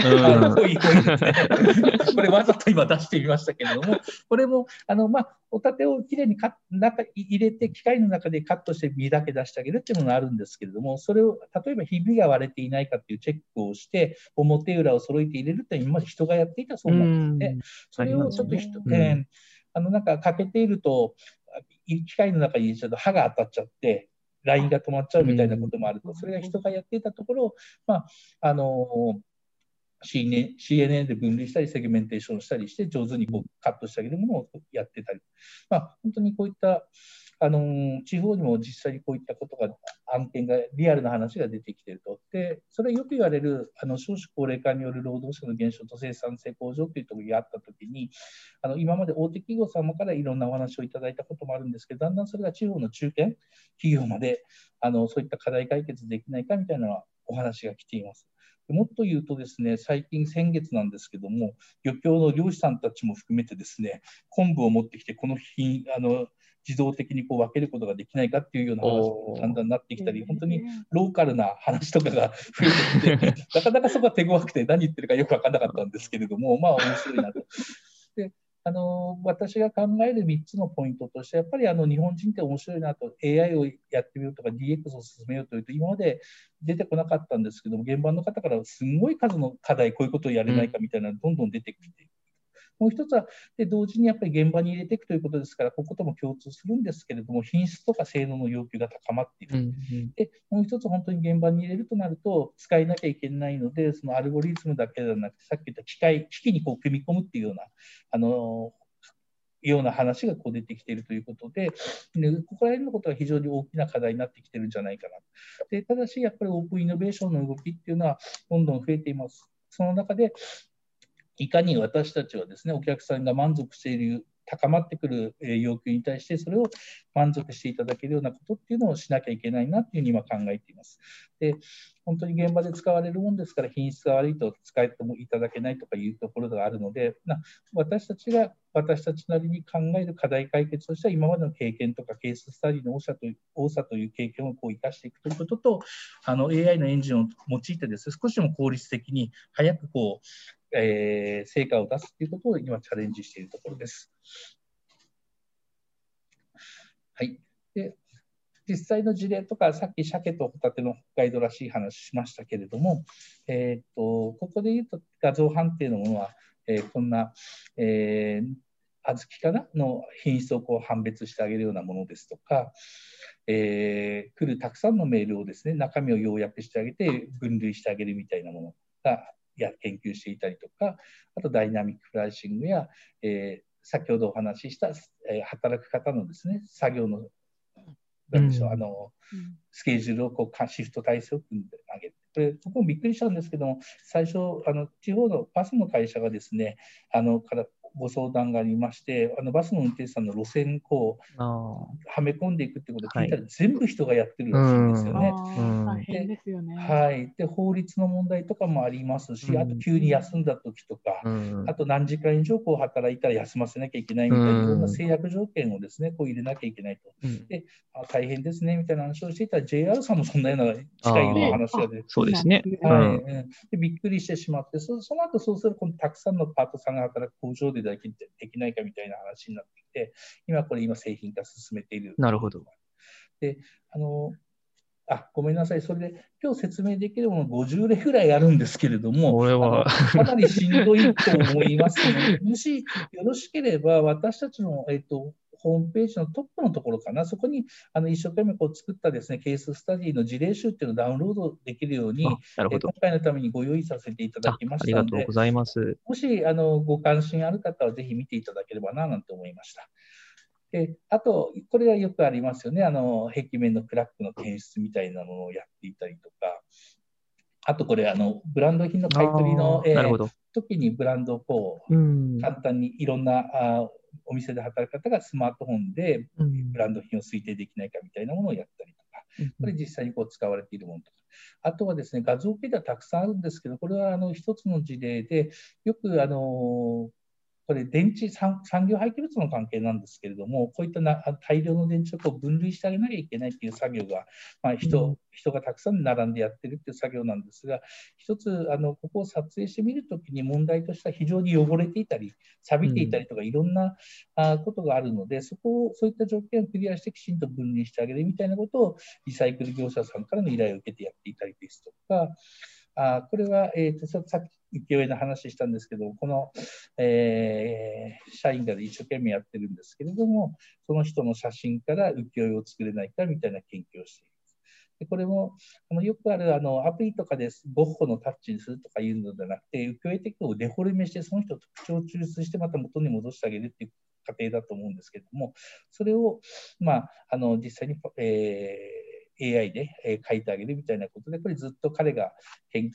これわざと今出してみましたけれども、これも、あの、まあ、ホタテをきれいにか中入れて、機械の中でカットして身だけ出してあげるっていうのがあるんですけれども、それを、例えばひびが割れていないかっていうチェックをして、表裏を揃えて入れるって今まで人がやっていたそうなんですね。それをちょっと人、えー、あの、なんか欠けていると、機械の中に入れちゃうと歯が当たっちゃって、ラインが止まっちゃうみたいなこともあると、それが人がやっていたところ、まあ、あの CNN, CNN で分類したり、セグメンテーションしたりして、上手にこうカットしてあげるものをやってたり、まあ、本当にこういったあの地方にも実際にこういったことが、案件が、リアルな話が出てきていると。で、それよく言われる、あの少子高齢化による労働者の減少と生産性向上というところがあったときに、あの今まで大手企業様からいろんなお話をいただいたこともあるんですけど、だんだんそれが地方の中堅企業まであのそういった課題解決できないかみたいなお話が来ています。もっと言うとですね、最近先月なんですけども、漁協の漁師さんたちも含めてですね、昆布を持ってきて、この日、あの自動的にこう分けることができないかっていうような話もだんだんなってきたり、本当にローカルな話とかが増えてきて、[laughs] なかなかそこは手強くて何言ってるかよく分からなかったんですけれども、まあ面白いなと。[laughs] であの私が考える3つのポイントとして、やっぱりあの日本人って面白いなと、AI をやってみようとか、DX を進めようというと、今まで出てこなかったんですけども、現場の方からすごい数の課題、こういうことをやれないかみたいなのがどんどん出てきてもう一つは、で同時にやっぱり現場に入れていくということですから、こことも共通するんですけれども、品質とか性能の要求が高まっている。うんうん、でもう一つ、本当に現場に入れるとなると、使えなきゃいけないので、そのアルゴリズムだけではなくて、さっき言った機械、機器にこう組み込むっていうような、あのような話がこう出てきているということで、でここら辺のことが非常に大きな課題になってきてるんじゃないかな。でただし、やっぱりオープンイノベーションの動きっていうのはどんどん増えています。その中で、いかに私たちはですね、お客さんが満足している、高まってくる要求に対して、それを満足していただけるようなことっていうのをしなきゃいけないなっていうふうに今考えています。で、本当に現場で使われるものですから、品質が悪いと使えてもいただけないとかいうところがあるので、な私たちが私たちなりに考える課題解決としては、今までの経験とかケーススタディの多さという多さという経験をこう生かしていくということと、あの AI のエンジンを用いてです、ね、少しでも効率的に早くこうえー、成果を出すということを今チャレンジしているところです。はい。で実際の事例とか、さっき鮭とホタテの北海道らしい話しましたけれども、えーと、ここで言うと画像判定のものは、えー、こんな、えー、小豆かなの品質をこう判別してあげるようなものですとか、えー、来るたくさんのメールをですね、中身を要約してあげて分類してあげるみたいなものがや研究していたりとか、あとダイナミックプライシングや、えー、先ほどお話しした、えー、働く方のですね、作業の、なんでしょう、あの、スケジュールをこうシフト体制を組んであげる。これ、僕もびっくりしたんですけども、最初、あの地方のバスの会社がですね、あのからご相談がありまして、あのバスの運転手さんの路線こうはめ込んでいくってことを聞いたら、全部人がやってるらしいんですよね。大変ですよね。はい。で、法律の問題とかもありますし、あと急に休んだ時とか、あと何時間以上こう働いたら休ませなきゃいけないみたいな、いろんな制約条件をですね、こう入れなきゃいけないと。で、あ大変ですねみたいな話をしていたら、JR さんもそんなような近いような話が出て、そうですね。はい、でびっくりしてしまって、そその後そうすると、たくさんのパートさんが働く工場でだけできないかみたいな話になってきて、今これ今製品化進めている。なるほど。で、あの、あ、ごめんなさい。それで、今日説明できるもの50例ぐらいあるんですけれども、これはかなりしんどいと思いますので、[laughs] もしよろしければ、私たちの、えっと、ホームページのトップのところかな、そこにあの一生懸命こう作ったですねケーススタディの事例集っていうのをダウンロードできるように、なるほど。今回のためにご用意させていただきましたので、ありがとうございます。もしあのご関心ある方はぜひ見ていただければななんて思いました。であと、これはよくありますよね、あの壁面のクラックの検出みたいなものをやっていたりとか、あとこれ、あのブランド品の買い取りの、えー、時にブランドをこう簡単にいろんなあお店で働く方がスマートフォンでブランド品を推定できないかみたいなものをやったりとか、これ実際にこう使われているものとか、あとはですね、画像系ではたくさんあるんですけど、これはあの一つの事例で、よくあのこれ電池産業廃棄物の関係なんですけれども、こういったな大量の電池を分類してあげなきゃいけないという作業が、まあ、人、うん、人がたくさん並んでやってるという作業なんですが、一つあのここを撮影してみるときに問題としては非常に汚れていたり、錆びていたりとか、いろんな、あことがあるので、そこをそういった条件をクリアしてきちんと分離してあげるみたいなことをリサイクル業者さんからの依頼を受けてやっていたりですとか、あこれは、えーと、さっき勢いの話したんですけど、この、えー、社員が一生懸命やってるんですけれども、その人の写真から浮世絵を作れないかみたいな研究をしています。でこれもあのよくあるあのアプリとかでゴッホのタッチにするとかいうのではなくて、浮世絵的にデフォルメして、その人の特徴を抽出してまた元に戻してあげるっていう過程だと思うんですけれども、それを、まあ、あの実際に、えー AI で、え書いてあげるみたいなことで、これずっと彼が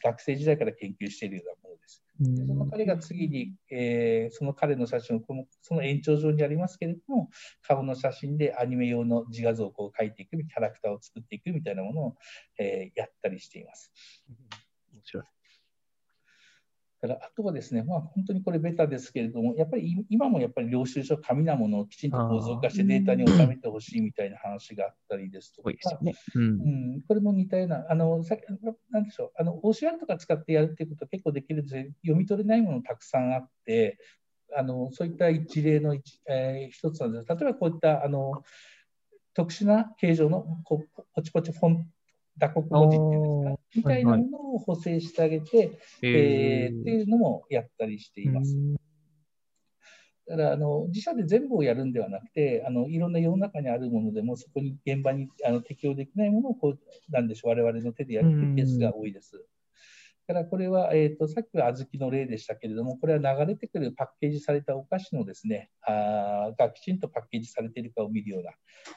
学生時代から研究しているようなものです。でその彼が次に、えー、その彼の写真をこのその延長上にありますけれども、顔の写真でアニメ用の自画像をこう描いていく、キャラクターを作っていくみたいなものを、えー、やったりしています。面白い。からあとはですね、まあ、本当にこれベタですけれども、やっぱり今もやっぱり領収書、紙なものをきちんと構造化してデータに収めてほしいみたいな話があったりですとか、ね。うん、うん、これも似たような、あのさなんでしょう、あの OCR とか使ってやるっていうことは結構できるんです読み取れないものたくさんあって、あのそういった一例の一、えー、一つなんです。例えばこういったあの特殊な形状のこポチポチフォン打刻文字っていうんですか、みたいなものを補正してあげて、はいはい、えー、っていうのもやったりしています。だからあの自社で全部をやるんではなくてあの、いろんな世の中にあるものでも、そこに現場にあの適用できないものをこう、なんでしょう、我々の手でやるというケースが多いです。だからこれは、えーと、さっきは小豆の例でしたけれども、これは流れてくるパッケージされたお菓子のですね、あがきちんとパッケージされているかを見るような、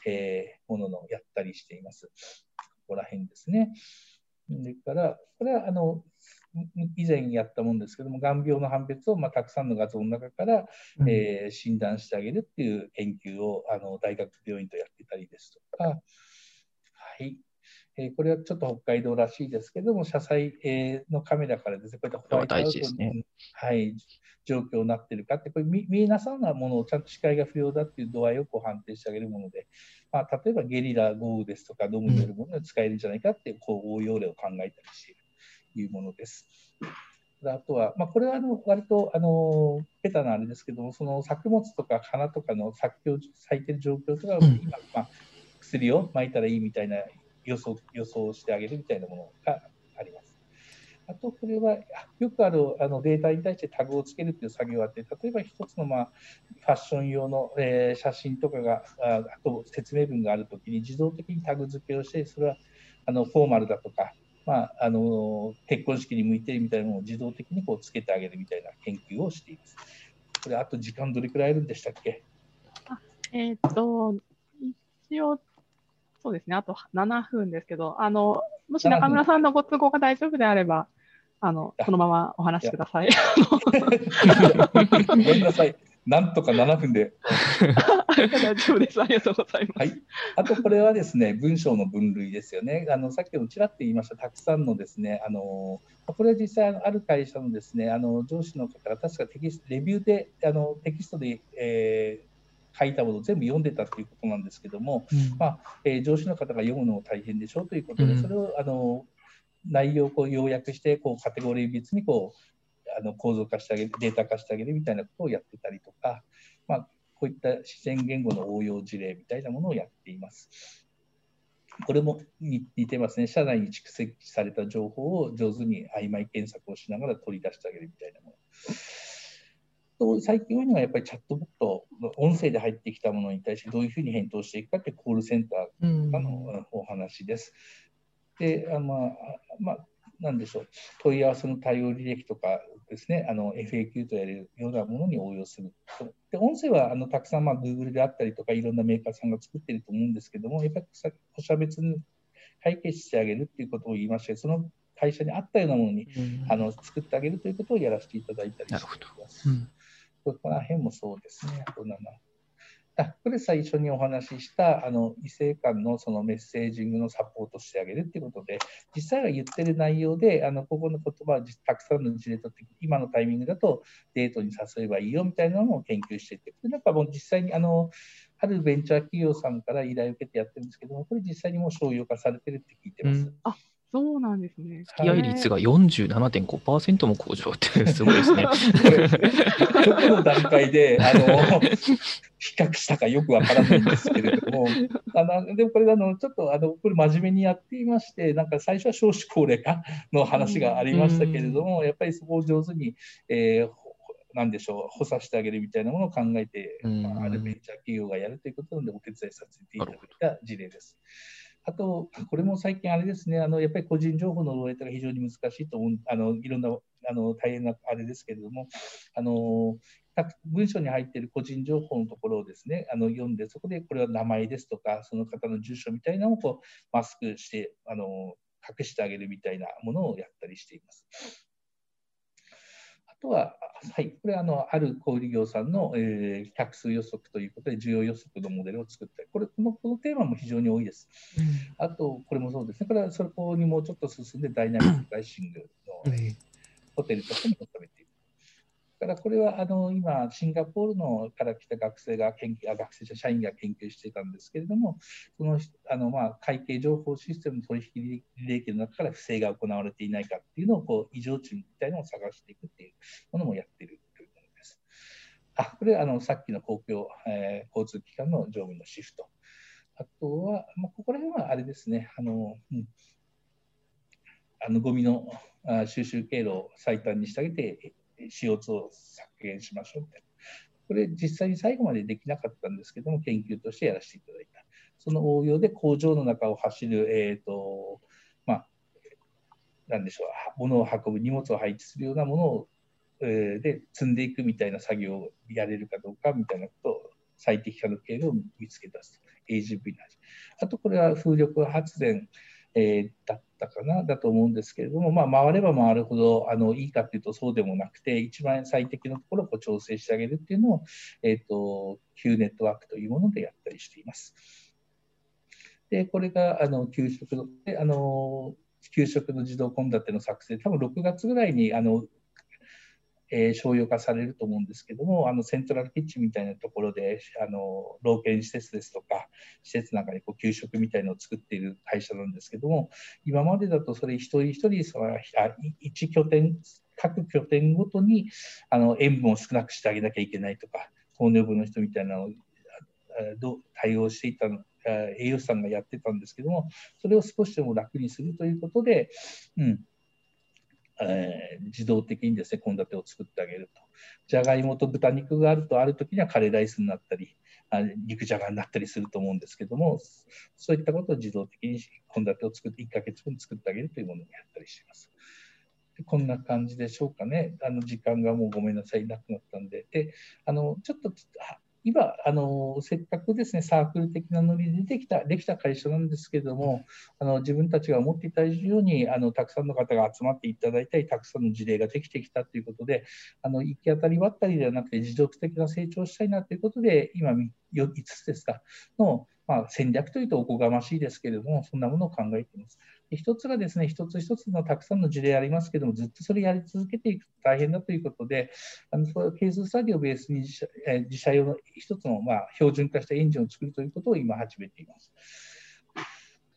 えー、もののやったりしています。こら辺ですね。それから、これはあの以前やったもんですけども、がん病の判別を、まあ、たくさんの画像の中から、うん、えー、診断してあげるっていう研究をあの大学病院とやってたりですとか、はいえー、これはちょっと北海道らしいですけども、車載、えー、のカメラからですね、こういったホワイトアウトに、ね、はい、状況になっているかって、これ見えなさそうなものをちゃんと視界が不要だっていう度合いをこう判定してあげるもので、まあ、例えばゲリラ豪雨ですとか、ドームによるものが使えるんじゃないかっていうこう応用例を考えたりしているというものです。あとは、まあ、これはあの割とあのベタなあれですけども、その作物とか花とかの咲咲いてる状況とか、今、まあ、薬をまいたらいいみたいな予想予想してあげるみたいなものがあります。あと、これはよくあるあのデータに対してタグをつけるという作業があって、例えば一つの、まあ、ファッション用の、えー、写真とかがあ、あと説明文があるときに自動的にタグ付けをして、それはあのフォーマルだとか、まあ、あの結婚式に向いてるみたいなものを自動的にこうつけてあげるみたいな研究をしています。これ、あと時間どれくらいあるんでしたっけ？あえっ、と、一応、そうですね、あと7分ですけど、あのもし中村さんのご都合が大丈夫であれば、あのそのままお話しください。ごめんなさい。なんとか7分で。大丈夫です。ありがとうございます。はい。あと、これはですね、文章の分類ですよね。あの、さっきもちらっと言いました、たくさんのですね、あの、これは実際、ある会社のですね、あの、上司の方が確かテキスト、レビューで、あの、テキストで、えー、書いたものを全部読んでたということなんですけども、うん、まあえー、上司の方が読むのも大変でしょうということで、それをあの内容をこう要約してこうカテゴリー別にこうあの構造化してあげるデータ化してあげるみたいなことをやってたりとか、まあ、こういった自然言語の応用事例みたいなものをやっています。これも似てますね。社内に蓄積された情報を上手に曖昧検索をしながら取り出してあげるみたいなもの。と最近多いのはやっぱりチャットボット、音声で入ってきたものに対してどういうふうに返答していくかってコールセンターのお話です。で、あまあ、まあ、なんでしょう、問い合わせの対応履歴とかですね、あの FAQ とやるようなものに応用する。で音声はあのたくさん、まあ、Google であったりとか、いろんなメーカーさんが作ってると思うんですけども、やっぱり個社別に解決してあげるっていうことを言いまして、その会社に合ったようなものに、うん、あの作ってあげるということをやらせていただいたりしています。うん、ここら辺もそうですね。あと7あこれ最初にお話ししたあの異性間のそのメッセージングのサポートしてあげるということで、実際は言ってる内容で、あのここの言葉はたくさんの事例とって、今のタイミングだとデートに誘えばいいよみたいなのを研究していて、なんかもう実際にあのあるベンチャー企業さんから依頼を受けてやってるんですけども、これ実際にもう商用化されてるって聞いてます。うんそうなんですね。付き合い率が47.5%も向上って [laughs] すごいですね。ど [laughs] この段階で、あの、比較したかよくわからないんですけれども、[laughs] あのでもこれあの、ちょっとあのこれ真面目にやっていまして、なんか最初は少子高齢化の話がありましたけれども、やっぱりそこを上手に、えー、なんでしょう、補佐してあげるみたいなものを考えて、まあ、あるベンチャー企業がやるということなので、お手伝いさせていただいた事例です。あと、これも最近あれですね、あのやっぱり個人情報の漏洩が非常に難しいと思う、あのいろんなあの大変なあれですけれども、あの文書に入っている個人情報のところをですね、あの読んで、そこでこれは名前ですとか、その方の住所みたいなのをこうマスクしてあの隠してあげるみたいなものをやったりしています。あとは、はい、これはあのある小売業さんの、えー、客数予測ということで、需要予測のモデルを作ったり、これこのこのテーマも非常に多いです。うん、あと、これもそうですね、これはそこにもうちょっと進んで、ダイナミックプライシングの、ホテルとしても求めている。からこれはあの今、シンガポールのから来た学生が研究あ学生者、社員が研究してたんですけれども、そのあの、まあ、会計情報システム取引履歴の中から不正が行われていないかっていうのをこう異常値みたいなのを探していくっていうものもやってるというものです。あこれはあのさっきの公共、えー、交通機関の乗務のシフト。あとは、まあ、ここら辺はあれですね、あの、うん、あのゴミの収集経路を最短にしてあげて、CO2 を削減しましょうみたいな。これ実際に最後までできなかったんですけども、研究としてやらせていただいた。その応用で工場の中を走る、えーとまあ、なんでしょう、物を運ぶ、荷物を配置するようなものを、えー、で積んでいくみたいな作業をやれるかどうかみたいなことを最適化の経路を見つけ出すと。AGV の話。あと、これは風力発電、えー、だったかな、だと思うんですけれども、まあ、回れば回るほどあのいいかっていうとそうでもなくて、一番最適のところをこう調整してあげるっていうのを、えーと、Q ネットワークというものでやったりしています。で、これがあの給食のあの給食の自動献立の作成、多分6月ぐらいにあのえ、商用化されると思うんですけども、あのセントラルキッチンみたいなところで、あの老犬施設ですとか、施設なんかにこう給食みたいのを作っている会社なんですけども、今までだとそれ一人一人その1拠点、各拠点ごとにあの塩分を少なくしてあげなきゃいけないとか、糖尿病の人みたいなのをどう対応していたの栄養士さんがやってたんですけども、それを少しでも楽にするということで、うん、えー、自動的にですね献立を作ってあげると。じゃがいもと豚肉があると、ある時にはカレーライスになったり、肉じゃがになったりすると思うんですけども、そういったことを自動的に献立を作って、1ヶ月分作ってあげるというものをやったりします。こんな感じでしょうかね。あの時間がもうごめんなさい、なくなったんで。で、あのちょっと今あの、せっかくですね、サークル的なノリでできたできた会社なんですけれども、あの自分たちが思っていた以上にあのたくさんの方が集まっていただいたり、たくさんの事例ができてきたということで、あの行き当たりばったりではなくて、持続的な成長したいなということで、今5つですかの、まあ、戦略というとおこがましいですけれども、そんなものを考えています。一つがですね、一つ一つのたくさんの事例ありますけども、ずっとそれやり続けていくと大変だということで、あのそういうケーススタディをベースに自社,、え自社用の一つの、まあ、標準化したエンジンを作るということを今始めています。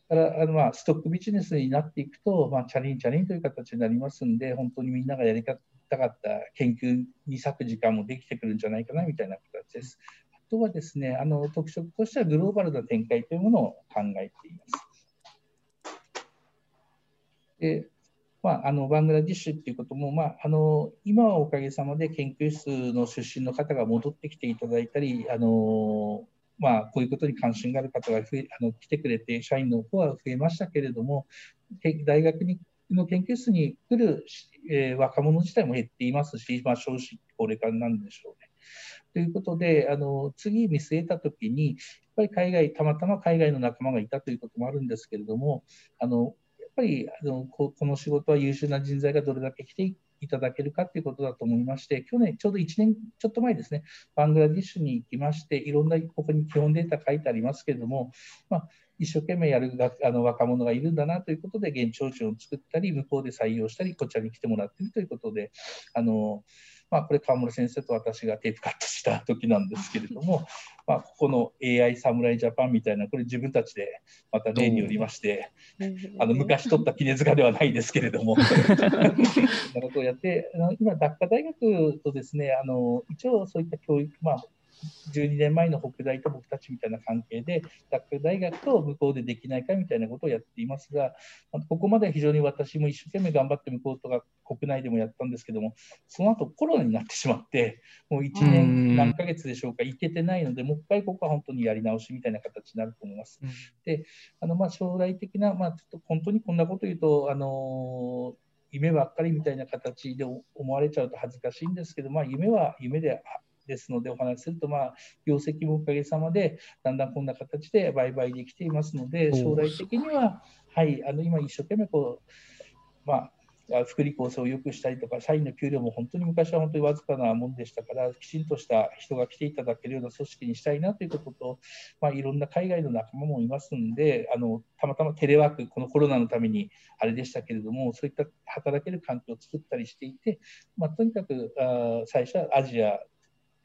からあのまあストックビジネスになっていくと、まあ、チャリンチャリンという形になりますんで、本当にみんながやりたかった研究に割く時間もできてくるんじゃないかなみたいな形です。とはですね、あの特色としてはグローバルな展開というものを考えています。でまあ、あのバングラディッシュっていうことも、まあ、あの今はおかげさまで研究室の出身の方が戻ってきていただいたり、あのまあ、こういうことに関心がある方が増えあの来てくれて、社員の方は増えましたけれども、大学にの研究室に来る、えー、若者自体も減っていますし、まあ、少子高齢化なんでしょうね。ということで、あの次見据えたときに、やっぱり海外、たまたま海外の仲間がいたということもあるんですけれども、あのやっぱりあのここの仕事は優秀な人材がどれだけ来ていただけるかということだと思いまして、去年、ちょうど1年ちょっと前ですね、バングラディッシュに行きまして、いろんなここに基本データ書いてありますけれども、まあ、一生懸命やるあの若者がいるんだなということで、現地標準を作ったり、向こうで採用したり、こちらに来てもらっているということで、あのまあ、これ、川村先生と私がテープカットした時なんですけれども、[laughs] まあ、ここの AI 侍ジャパンみたいな、これ自分たちでまた例によりまして、あの昔取った杵塚ではないですけれども、[laughs] [laughs] そんなことをやって、今、ダッカ大学とですね、あの一応そういった教育、まあ、12年前の北大と僕たちみたいな関係で、学大学と向こうでできないかみたいなことをやっていますが、ここまで非常に私も一生懸命頑張って向こうとか国内でもやったんですけども、その後コロナになってしまって、もう1年何ヶ月でしょうか、行けてないので、もう一回ここは本当にやり直しみたいな形になると思います。で、あのまあ将来的な、まあ、ちょっと本当にこんなこと言うと、あの夢ばっかりみたいな形で思われちゃうと恥ずかしいんですけど、まあ、夢は夢でですのでお話しすると、まあ、業績もおかげさまで、だんだんこんな形で売買できていますので、将来的には、はい、あの今一生懸命こう、まあ、福利厚生を良くしたりとか、社員の給料も本当に昔は本当にわずかなもんでしたから、きちんとした人が来ていただけるような組織にしたいなということと、まあ、いろんな海外の仲間もいますんで、あのたまたまテレワーク、このコロナのためにあれでしたけれども、そういった働ける環境を作ったりしていて、まあ、とにかくあ最初はアジア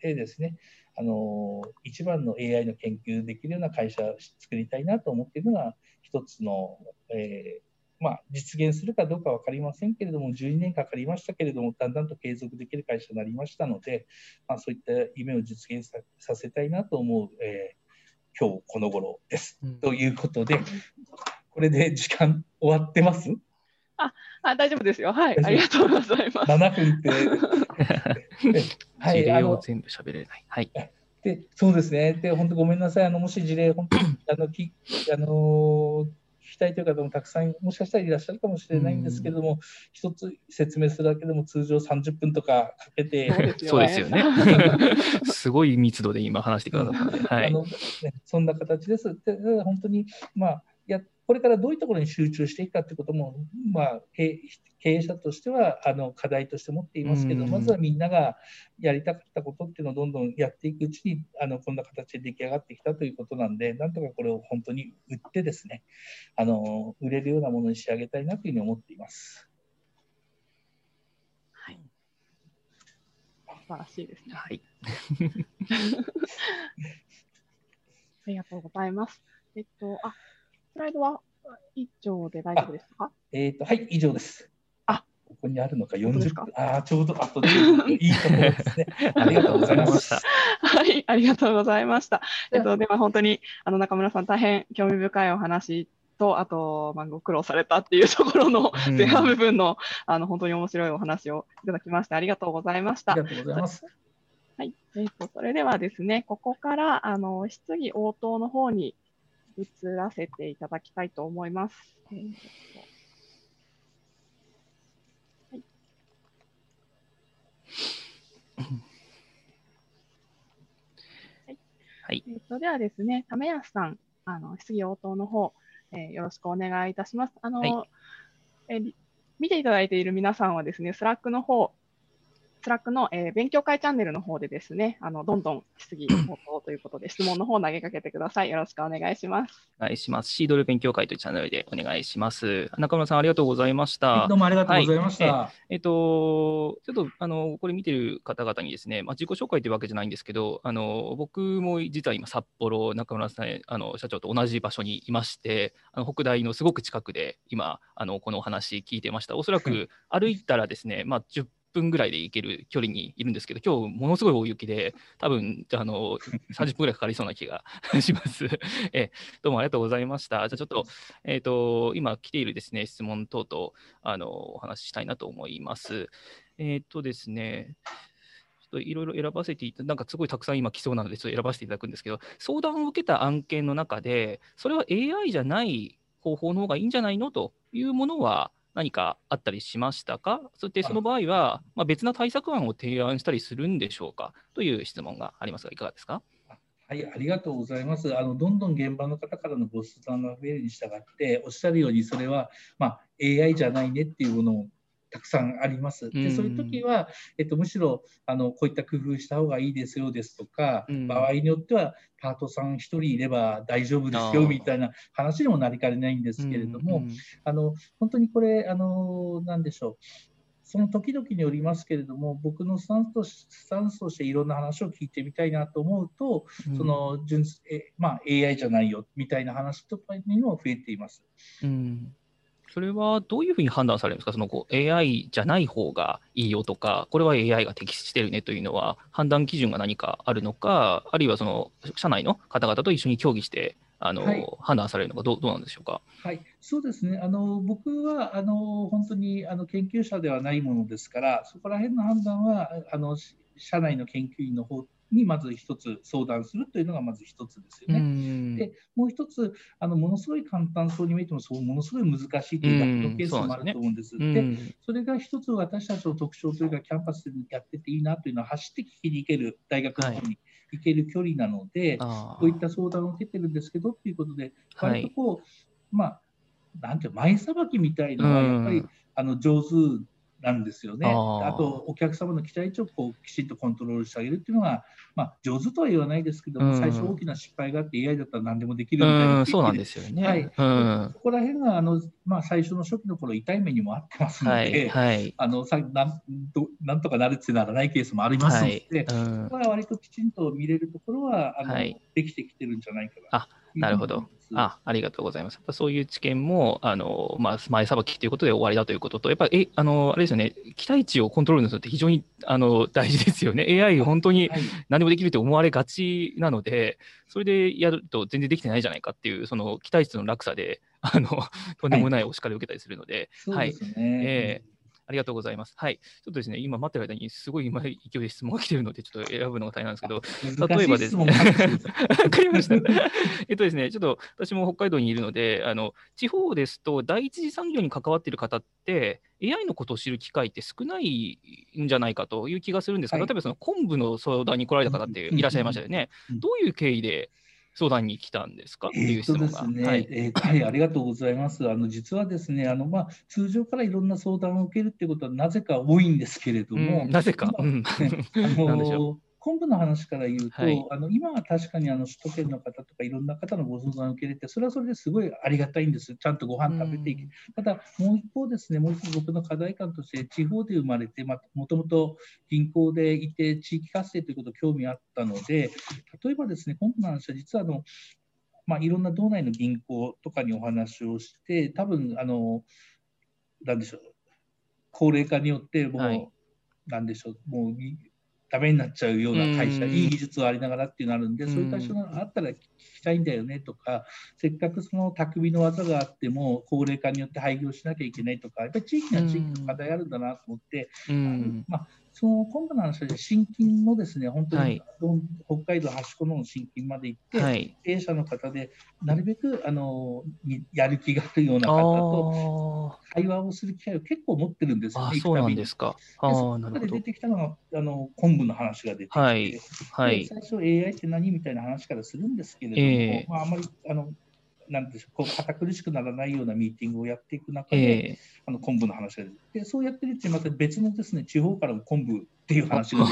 でですね、あの一番の AI の研究できるような会社を作りたいなと思っているのが一つの、えー、まあ、実現するかどうか分かりませんけれども、12年かかりましたけれども、だんだんと継続できる会社になりましたので、まあ、そういった夢を実現させたいなと思う、えー、今日この頃です。うん、ということで、これで時間終わってます？ああ大丈夫ですよ。はい、ありがとうございます。7分って。[laughs] はい、事例を全部喋れない。はい。で、そうですね。で、本当ごめんなさい。あの、もし事例、本当に、あの、き、あの聞きたいという方もたくさん、もしかしたらいらっしゃるかもしれないんですけれども、一つ説明するだけでも通常30分とかかけて。そうですよね。[laughs] すごい密度で今話してくださったので、はい。あのね、そんな形です。で、本当に、まあ、やこれからどういうところに集中していくかということも、まあ、経営者としてはあの課題として持っていますけど、まずはみんながやりたかったことっていうのをどんどんやっていくうちにあのこんな形で出来上がってきたということなんで、なんとかこれを本当に売ってですね、あの売れるようなものに仕上げたいなというふうに思っています。はい。素晴らしいですね。はい。[laughs] ありがとうございます。えっと、あスライドは以上で大丈夫ですか？えっ、ー、と、はい、以上です。あここにあるのか、40分？ああ、ちょうどあとでいいところですね。[laughs] ありがとうございました。はい、ありがとうございました。えっと、では本当にあの中村さん、大変興味深いお話と、あと、まあ、ご苦労されたっていうところの前半部分の、あの本当に面白いお話をいただきまして、ありがとうございました。ありがとうございます。はい、えっ、と、それではですね、ここからあの質疑応答の方に移らせていただきたいと思います。えーはい、はい、はい、えーと、ではですね、為安さん、あの質疑応答の方、えー、よろしくお願いいたします。あの、はい、えー、見ていただいている皆さんはですね、 Slack の方、 Slack の、えー、勉強会チャンネルの方でですね、あのどんどん質疑応答ということで、質問の方投げかけてください。よろしくお願いします。お願いします。 CDLE 勉強会というチャンネルでお願いします。中村さん、ありがとうございました。どうもありがとうございました。はい、えっ、ー、と、ちょっと、あの、これ見てる方々にですね、まあ、自己紹介というわけじゃないんですけど、あの、僕も実は今、札幌、中村さん、あの、社長と同じ場所にいまして、あの北大のすごく近くで、今、あの、このお話聞いてました。おそらく歩いたらですね、まあ、10分ぐらいで行ける距離にいるんですけど、今日ものすごい大雪で、多分あの [laughs] 30分ぐらいかかりそうな気が [laughs] します。えどうもありがとうございました。じゃあちょっと、えーと、今来ているですね質問等々あのお話ししたいなと思います。えっ、ー、とですね、いろいろ選ばせていたなんかすごいたくさん今来そうなので、ちょっと選ばせていただくんですけど、相談を受けた案件の中で、それは AI じゃない方法の方がいいんじゃないの？というものは、何かあったりしましたか？そしてその場合は、まあ、別な対策案を提案したりするんでしょうか？という質問がありますが、いかがですか？はい、ありがとうございます。あのどんどん現場の方からのご相談が増えるに従って、おっしゃるように、それは、まあ、AI じゃないねっていうものをたくさんあります。でそういう時は、えっと、むしろあのこういった工夫した方がいいですよですとか、場合によってはパートさん1人いれば大丈夫ですよみたいな話にもなりかねないんですけれども、あの本当にこれあの何でしょう。その時々によりますけれども、僕のスタンスとスタンスとしていろんな話を聞いてみたいなと思うと、うん、その純え、まあ、AI じゃないよみたいな話とかにも増えています。うんそれはどういうふうに判断されるんですか、そのこう AI じゃない方がいいよとか、これは AI が適してるねというのは、判断基準が何かあるのか、あるいはその社内の方々と一緒に協議して、あの、はい、判断されるのかどう、どうなんでしょうか？はい、そうですね。あの僕はあの本当にあの研究者ではないものですから、そこら辺の判断はあの社内の研究員の方にまず一つ相談するというのがまず一つですよね。でもう一つあのものすごい簡単そうに見えてもそうものすごい難しいという学ケースもあると思うんです。で、ね、それが一つ私たちの特徴というかキャンパスでやってていいなというのは走って聞きに行ける大学の方に行ける距離なので、はい、こういった相談を受けてるんですけどということで割とこう、はい、まあなんていう前さばきみたいのはやっぱり、あの上手なんですよね。あと、お客様の期待値をこうきちんとコントロールしてあげるっていうのが、まあ、上手とは言わないですけども、うん、最初大きな失敗があって AI だったら何でもできるみたいな、うん、そうなんですよね。はい、うん、そこら辺があの、まあ、最初の初期の頃痛い目にもあってますので、はいはい、あのさなんとなんとかなるってならないケースもありますので、はいうん、これは割ときちんと見れるところはあの、はい、できてきてるんじゃないかな。あなるほど。あありがとうございます。そういう知見も、あのまあ、前さばきということで終わりだということと、やっぱり、えあのあれですよね、期待値をコントロールするのって非常にあの大事ですよね。AI 本当に何でもできると思われがちなので、それでやると全然できてないじゃないかっていう、その期待値の落差で、あのとんでもないお叱りを受けたりするので、はい、えーありがとうございます。はい。ちょっとですね、今待ってる間にすごい今勢いで質問が来てるので、ちょっと選ぶのが大変なんですけど、例えばですね、わかりました。[laughs] えっとですね、ちょっと私も北海道にいるので、あの地方ですと、第一次産業に関わっている方って、AI のことを知る機会って少ないんじゃないかという気がするんですが、はい、例えばその昆布の相談に来られた方っていらっしゃいましたよね。どういう経緯で相談に来たんですか？っていう質問が。ね、はい、えー、はい、ありがとうございます。あの実はですね、あのまあ通常からいろんな相談を受けるってことはなぜか多いんですけれども、うん、なぜか。うん、あの昆布の話から言うと、はい、あの今は確かにあの首都圏の方とかいろんな方のご相談を受け入れて、それはそれですごいありがたいんです。ちゃんとご飯食べていけ、うん、ただ、もう一方ですね、もう一つ僕の課題感として、地方で生まれて、まあ、もともと銀行でいて、地域活性ということ興味あったので、例えばですね、昆布の話は実はあの、まあ、いろんな道内の銀行とかにお話をして、多分あの、なんでしょう、高齢化によって、もう、はい、なんでしょう、もうダメになっちゃうような会社、いい技術がありながらっていうのがあるんで、そういう会社があったら聞きたいんだよねとか、せっかくその匠の技があっても、高齢化によって廃業しなきゃいけないとか、やっぱり地域には地域の課題あるんだなと思って、あのまあ、その今度の話で、新金のですね、本当に、はい北海道端っこの新金まで行って、はい。経営者の方で、なるべくあのにやる気があるようなあ方と会話をする機会を結構持ってるんですよね、そうなんですか。でそなるほどの中で出。てきたのがあの昆布の話が出てきて、はいはいで。最初 AI って何？みたいな話からするんですけれども、ええまあ、あまりあのなんでしょうこう堅苦しくならないようなミーティングをやっていく中で、ええあの昆布の話が出てでそうやってるうちにまた別のですね地方からも昆布っていう話が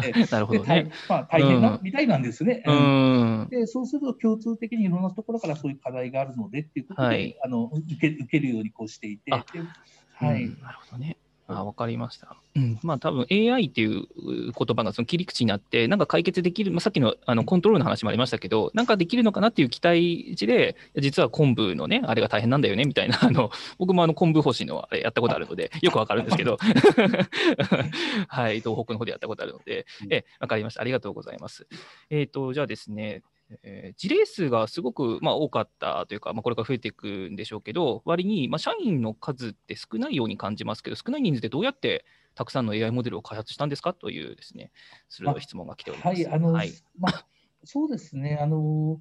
出てきて [laughs] なるほどね。まあ、大変な、うんみたいなんですね。ううんん。でそうすると共通的にいろんなところからそういう課題があるのでっていうことで、はいあの受け受けるようにこうしていて、はい、うんなるほどね。あわかりました。うん、まあ多分 AI っていう言葉がその切り口になって、なんか解決できる、まあ、さっきのあのコントロールの話もありましたけど、なんかできるのかなっていう期待値で、実は昆布のね、あれが大変なんだよねみたいな、あの僕もあの昆布干しのあれやったことあるので、よくわかるんですけど、[laughs] はい、東北の方でやったことあるので、えわかりました。ありがとうございます。えっ、と、じゃあですね、えー事例数がすごく、まあ、多かったというか、まあ、これから増えていくんでしょうけど、割に、まあ、社員の数って少ないように感じますけど、少ない人数でどうやってたくさんの AI モデルを開発したんですかというですね、鋭い質問が来ております。はい、あの、はいまあ、そうですね、あの、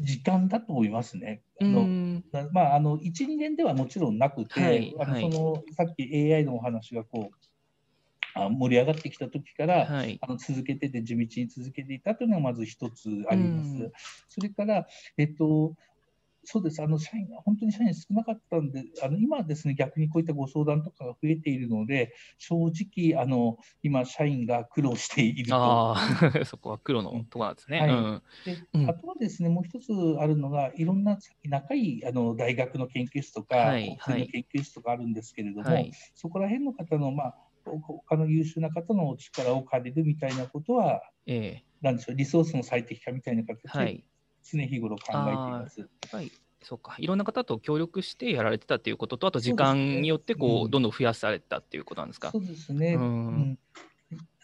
時間だと思いますね。あうのまあ、あの1、2年ではもちろんなくて、はいあのはいそのさっき AI のお話がこうあ盛り上がってきた時から、はい。あの続けてて、地道に続けていたというのがまず一つあります。うんそれから、えっと、そうです、あの社員が本当に社員少なかったんで、あの今はですね、逆にこういったご相談とかが増えているので、正直、あの今、社員が苦労していると。ああ、[laughs] そこは黒のところなんですね。はいうんでうんあとはですね、もう一つあるのが、いろんな仲いいあの大学の研究室とか、はいの研究室とかあるんですけれども、はい。そこら辺の方の、まあ、ほ他の優秀な方のお力を借りるみたいなことは、えなんでしょう、リソースの最適化みたいな形でい。常日頃考えています。はい。そうか。いろんな方と協力してやられてたっていうことと、あと時間によって、こう、うんどんどん増やされたっていうことなんですか？そ。うですね。ううんん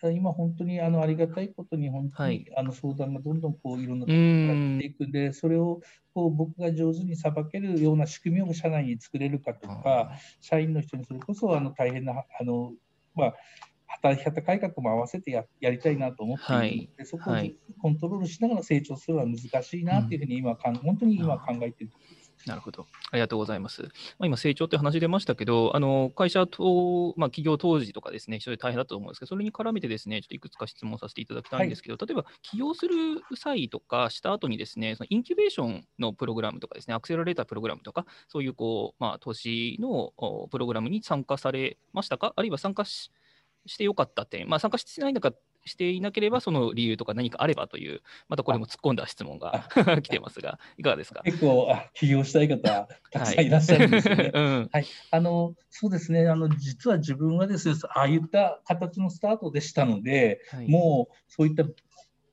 今、本当にあのありがたいことに、本当に、はいあの相談がどんどんこういろんなうところから来んていくんで、それをこう僕が上手にさばけるような仕組みを社内に作れるかとか、社員の人にそれこそあの大変な、あのまあ、働き方改革も合わせてややりたいなと思っているので、はいそこをはいコントロールしながら成長するのは難しいなというふうに今本当に今考えているところ。なるほど。ありがとうございます。まあ、今、成長という話出ましたけど、あの会社と、まあ、企業当時とかですね、非常に大変だと思うんですけど、それに絡めてですね、ちょっといくつか質問させていただきたいんですけど、例えば起業する際とかした後にですね、そのインキュベーションのプログラムとかですね、アクセラレータープログラムとか、そういうこう、まあ、投資のおプログラムに参加されましたか、あるいは参加ししてよかった点、まあ、参加してないのか、していなければ、その理由とか何かあればという、またこれも突っ込んだ質問が [laughs] 来てますが、いかがですか？結構あ起業したい方、[laughs] たくさんいらっしゃるんですよね。[laughs] うんあのそうですねあの、実は自分はですね、ああいった形のスタートでしたので、はいもうそういった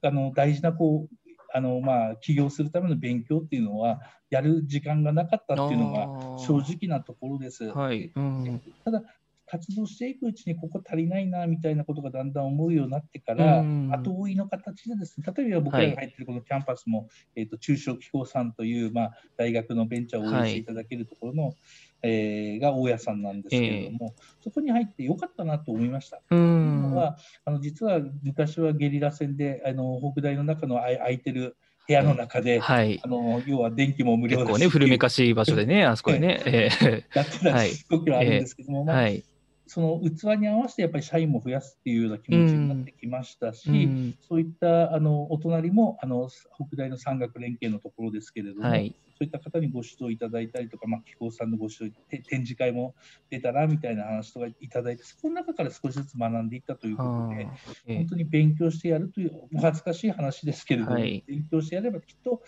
あの大事なこうあの、まあ、起業するための勉強っていうのは、やる時間がなかったっていうのが正直なところです。はい。うんただ活動していくうちにここ足りないなみたいなことがだんだん思うようになってから、うん後追いの形でですね、例えば僕らが入っているこのキャンパスも、えー、と中小機構さんという、まあ、大学のベンチャーを応援していただけるところの、えーが大家さんなんですけれども、そこに入ってよかったなと思いました。うというんのはあの実は昔はゲリラ戦であの北大の中のあい空いてる部屋の中で、はい。あの要は電気も無料だし結構ね、古めかしい場所でね、あそこでね。[laughs] えやってたはいすごくあるんですけども、まあえはい。その器に合わせてやっぱり社員も増やすっていうような気持ちになってきましたし、うん。そういったあのお隣もあの北大の産学連携のところですけれども、はい。そういった方にご指導いただいたりとか、まあ、機構さんのご指導て展示会も出たらみたいな話とかいただいて、そこの中から少しずつ学んでいったということで、え。本当に勉強してやるという、お恥ずかしい話ですけれども、はい。勉強してやればきっと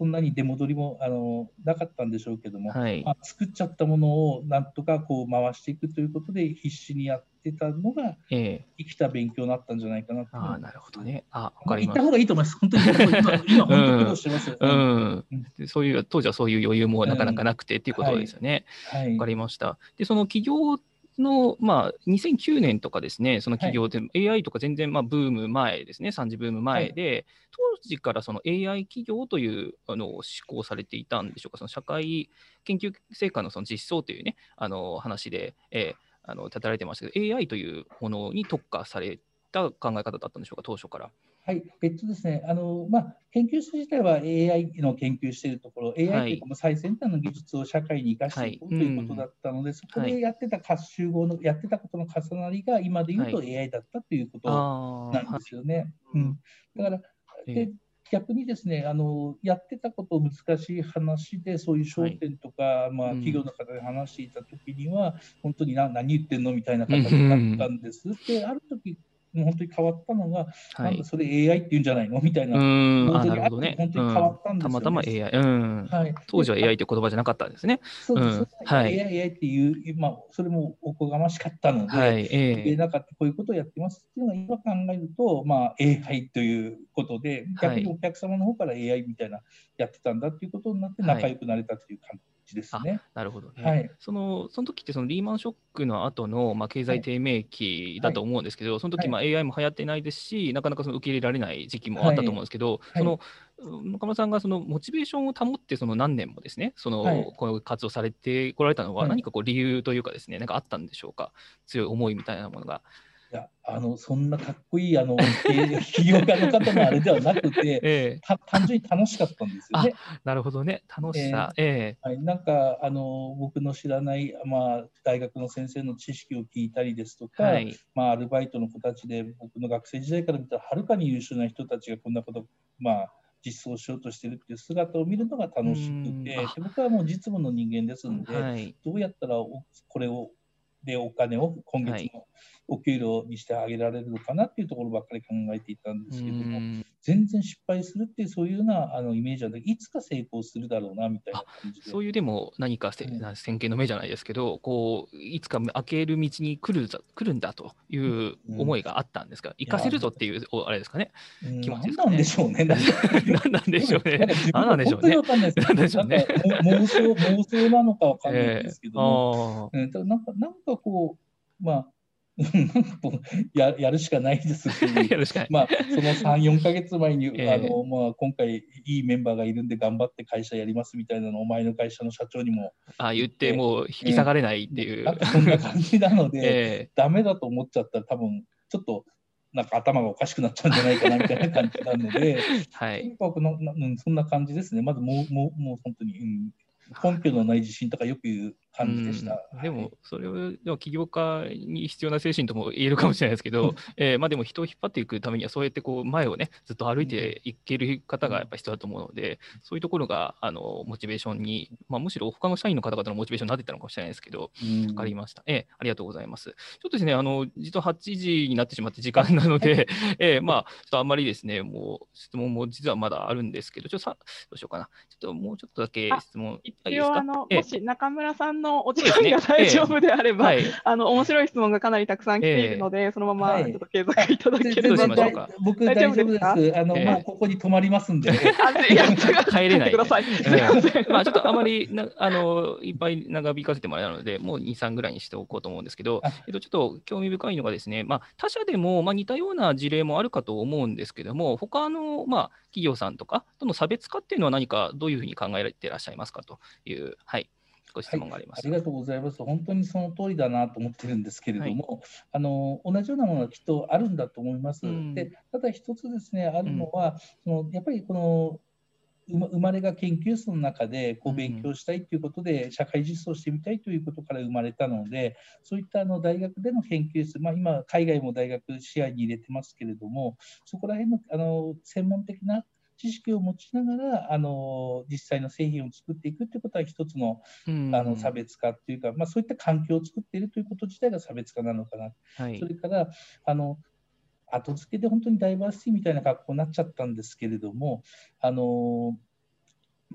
そんなに出戻りもあのなかったんでしょうけども、はいま。あ、作っちゃったものをなんとかこう回していくということで必死にやってたのがええ。生きた勉強になったんじゃないかなとああ、なるほどね。あ、わまあ言ったかります。方がいいと思います。本当に今、今本当に苦労してます。うんうんでそういう、当時はそういう余裕もなかなかなくてっていうことですよね。はいわかりました。で、その企業の、まあ、2009年とかですね、その企業で、AI とか全然、まあ、ブーム前ですね、3次ブーム前で、当時からその AI 企業というあの思考されていたんでしょうか、その社会研究成果のその実装というね、あの話で、えーあの立てられてましたけど、AI というものに特化された考え方だったんでしょうか、当初から。はい、えっとですね、あのまあ、研究室自体は AI の研究しているところ、AI というか最先端の技術を社会に生かしていこうということだったので、はい、そこでやってた集合の、やってたことの重なりが今で言うと AI だったということなんですよね。はい、うん、だから、で逆にですねあの、やってたこと難しい話で、そういう商店とか、まあ、企業の方で話していたときには、本当に何何言ってんのみたいな形だったんです。で、ある時もう本当に変わったのが、はい、なんかそれ AI って言うんじゃないの？みたいな、うん。あなるほどね、本当に変わったんですよ、ね、たまたま AI、うん。はい、当時は AI って言葉じゃなかったんですね。そうです、うん。はい、AI、AI っていう、まあ、それもおこがましかったので、はい。えー、なんかこういうことをやってますっていうのが今考えると、まあ、AI ということで、逆にお客様の方から AI みたいなやってたんだっていうことになって仲良くなれたという感じじですね。なるほどね。はい、そのその時ってそのリーマンショックの後のまあ経済低迷期だと思うんですけど、はい、その時まあ AI も流行ってないですし、なかなかその受け入れられない時期もあったと思うんですけど、その中村さんがそのモチベーションを保ってその何年もですね、その、この活動されてこられたのは何かこう理由というかですね、何かあったんでしょうか？強い思いみたいなものが。いやあのそんなかっこいいあの起業家の方のあれではなくて、ええ、単純に楽しかったんですよね。なるほどね、楽しさ。えー、はい、なんかあの僕の知らない、まあ、大学の先生の知識を聞いたりですとか、はい、まあ、アルバイトの子たちで僕の学生時代から見たらはるかに優秀な人たちがこんなこと、まあ、実装しようとしてるっていう姿を見るのが楽しくて、僕はもう実務の人間ですので、はい、どうやったらこれをでお金を今月のお給料にしてあげられるのかなっていうところばっかり考えていたんですけども、全然失敗するっていうそういうようなあのイメージは、いつか成功するだろうなみたいな。そういうでも何かせ、うん、先見の目じゃないですけど、こういつか開ける道に来る来るんだという思いがあったんですか、うん、行かせるぞっていうあれですかね、うん、気持ちですかね？なんでしょうね？何なんでしょうね？[laughs] 何なんでしょうね？何 [laughs] でしょうね？妄想妄想なのかわかんないですけども、えー、なんかなんかこうまあ [laughs] ややるしかないですし、[laughs] まあ、その3、4か月前に、[laughs] えー、あのまあ、今回、いいメンバーがいるんで頑張って会社やりますみたいなのを、お前の会社の社長にもあ言って、もう引き下がれないっていう。えー、そんな感じなので、えー、ダメだと思っちゃったら、多分ちょっとなんか頭がおかしくなっちゃうんじゃないかなみたいな感じなので、はい、とにかくなそんな感じですね、まずもうもうもう本当に、うん、根拠のない自信とかよく言う感じでした。でも、それは起業家に必要な精神とも言えるかもしれないですけど、えー、まあでも人を引っ張っていくためには、そうやってこう前をね、ずっと歩いていける方がやっぱ必要だと思うので、そういうところがあのモチベーションに、まあ、むしろ他の社員の方々のモチベーションになってたのかもしれないですけど、分かりました。えー、ありがとうございます。ちょっとですね、あの実は8時になってしまって時間なので、[laughs] えー、まあ、ちょっとあんまりですね、もう質問も実はまだあるんですけど、ちょっとさ、どうしようかな。ちょっともうちょっとだけ質問いいですか。もし中村さんのお時間が大丈夫であれば、えあの面白い質問がかなりたくさん来ているので、え、そのままちょっと継続いただければ、はい、僕大丈夫です。あの、もうここに泊まりますんで。[laughs] 帰れない。まあちょっとあまりな [laughs] あのいっぱい長引かせてもらえたので、もう2、3ぐらいにしておこうと思うんですけど、えっと、ちょっと興味深いのがですね、まあ、他社でも、まあ、似たような事例もあるかと思うんですけども、他の、まあ、企業さんとかとの差別化っていうのは何かどういうふうに考えていらっしゃいますか？という、はい、ご質問があります、はい、ありがとうございます。本当にその通りだなと思ってるんですけれども、はい、あの同じようなものはきっとあるんだと思います。うん、でただ一つですね、あるのは、うん、そのやっぱりこの生まれが研究室の中でこう勉強したいということで、社会実装してみたいということから生まれたので、そういったあの大学での研究室、まあ、今、海外も大学視野に入れてますけれども、そこら辺のあの専門的な知識を持ちながらあの実際の製品を作っていくということは一つの,、あの差別化っていうか、まあ、そういった環境を作っているということ自体が差別化なのかな、はい、それからあの後付けで本当にダイバーシティみたいな格好になっちゃったんですけれどもあの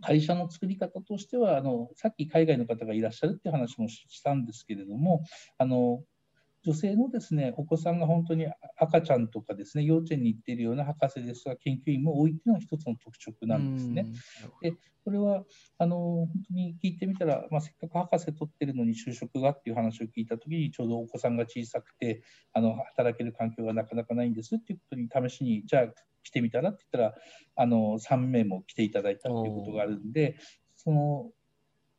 会社の作り方としてはあのさっき海外の方がいらっしゃるっていう話もしたんですけれどもあの女性のですねお子さんが本当に赤ちゃんとかですね幼稚園に行っているような博士ですが研究員も多いというのは一つの特色なんですね。でこれはあの本当に聞いてみたら、まあ、せっかく博士取ってるのに就職がっていう話を聞いたときにちょうどお子さんが小さくてあの働ける環境がなかなかないんですっていうことに試しにじゃあ来てみたらって言ったらあの3名も来ていただいたということがあるんでその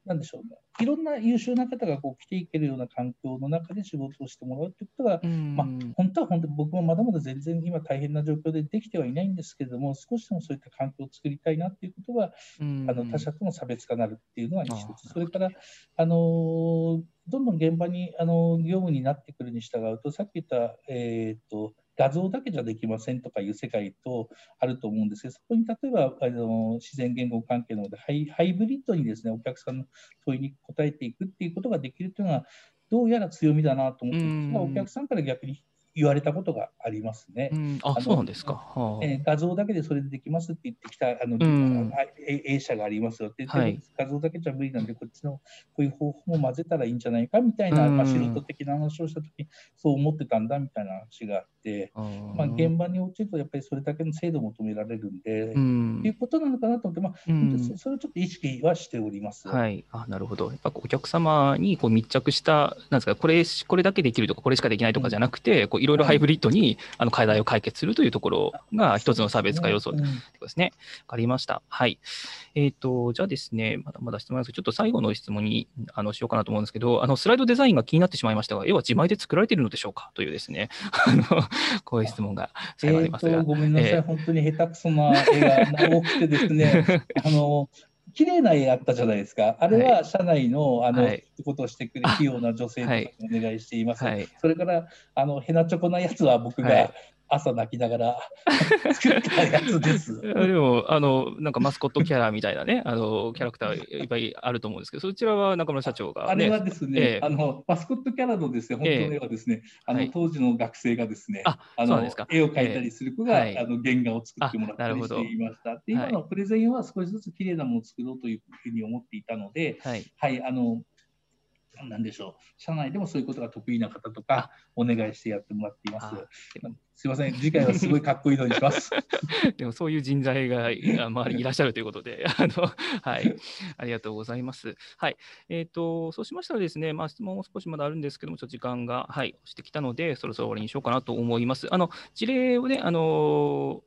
なんでしょうね、いろんな優秀な方がこう来ていけるような環境の中で仕事をしてもらうということが、まあ、本当は本当に僕もまだまだ全然今大変な状況でできてはいないんですけれども、少しでもそういった環境を作りたいなっていうことは、あの他者との差別化になるっていうのは一つ、それから、あのどんどん現場にあの業務になってくるに従うと、さっき言った、えーと画像だけじゃできませんとかいう世界とあると思うんですけど、そこに例えばあの自然言語関係なのでハイ、ハイブリッドにですねお客さんの問いに答えていくっていうことができるというのは、どうやら強みだなと思って、お客さんから逆に言われたことがありますね。うん、あそうなんですか、はあ、えー、画像だけでそれでできますって言ってきたあの、うん、A 社がありますよって、はい、画像だけじゃ無理なんで、こっちのこういう方法も混ぜたらいいんじゃないかみたいな、まあ、素人的な話をしたとき、そう思ってたんだみたいな話があって、まあ、現場に落ちるとやっぱりそれだけの精度を求められるんで、うん、いうことなのかなと思って、まあ、うん、それをちょっと意識はしております。はい、あなるほど。やっぱお客様にこう密着した、なんですか、これこれだけできるとか、これしかできないとかじゃなくて、こういろいろハイブリッドにあの課題を解決するというところが一つの差別化要素ですね。わかりました。はい。えっ、ー、と、じゃあですね、まだまだ質問ですちょっと最後の質問にあのしようかなと思うんですけど、あのスライドデザインが気になってしまいましたが、絵は自前で作られているのでしょうか？というですね、あのこういう質問が最後ありますが。ごめんなさい、えー、本当に下手くそな絵が多くてですね、[laughs] あの綺麗な絵あったじゃないですか。あれは社内の、あの、はい、ことをしてくれる器用な女性とかにお願いしています。はい、それから、あの、ヘナチョコなやつは僕が、朝泣きながら [laughs] 作ったやつです。でも、あの、なんかマスコットキャラみたいなね、あの、キャラクターいっぱいあると思うんですけど、そちらは中村社長が、ね、あれはですね、えー、あの、マスコットキャラのですね、本当の絵はですね、えー、あの、当時の学生がですね、ああの絵を描いたりする子が、えー、あの、原画を作ってもらったりしていました。で、今のプレゼンは少しずつ綺麗なものを作ろうというふうに思っていたので、はい、はい、あの、なんでしょう、社内でもそういうことが得意な方とか、お願いしてやってもらっています。すみません、次回はすごいかっこいいのにします。[laughs] でもそういう人材が周りにいらっしゃるということで、[laughs] あのはい、ありがとうございます。はい、えっ、ー、とそうしましたらですね、まあ質問も少しまだあるんですけども、ちょっと時間がはい押してきたので、そろそろ終わりにしようかなと思います。あの事例をね、あの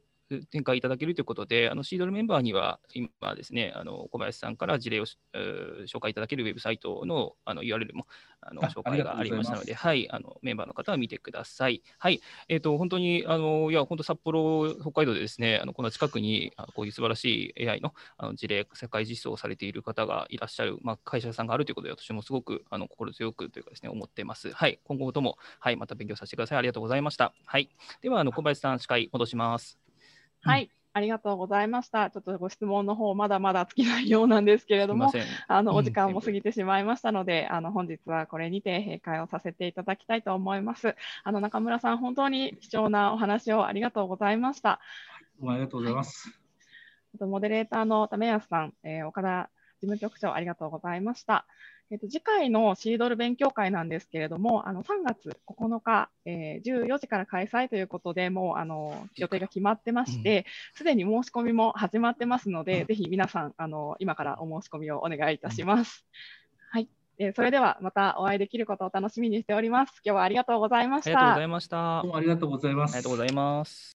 展開いただけるということで、あのシードルメンバーには今ですね、あの小林さんから事例を紹介いただけるウェブサイトのあの URL もあの紹介がありましたので、はい、あのメンバーの方は見てください。はい、えっ、ー、と本当にあのいや本当札幌北海道でですね、あのこの近くにこういう素晴らしい AI のあの事例世界実装されている方がいらっしゃるまあ会社さんがあるということで、私もすごくあの心強くというかですね思っています。はい、今後ともはいまた勉強させてください。ありがとうございました。はい、ではあの小林さん司会戻します。はい。ありがとうございました。ちょっとご質問の方、まだまだ尽きないようなんですけれども、あのお時間も過ぎてしまいましたので、うん、あの本日はこれにて閉会をさせていただきたいと思います。あの中村さん、本当に貴重なお話をありがとうございました。ありがとうございます。はい、モデレーターの為安さん、えー、岡田事務局長、ありがとうございました。えっと、次回のシードル勉強会なんですけれども、あの3月9日、えー、14時から開催ということで、もうあの予定が決まってまして、す、で、に申し込みも始まってますので、うん、ぜひ皆さんあの、今からお申し込みをお願いいたします。うん、はい、えー、それではまたお会いできることを楽しみにしております。今日はありがとうございました。ありがとうございました。どうもありがとうございます。ありがとうございます。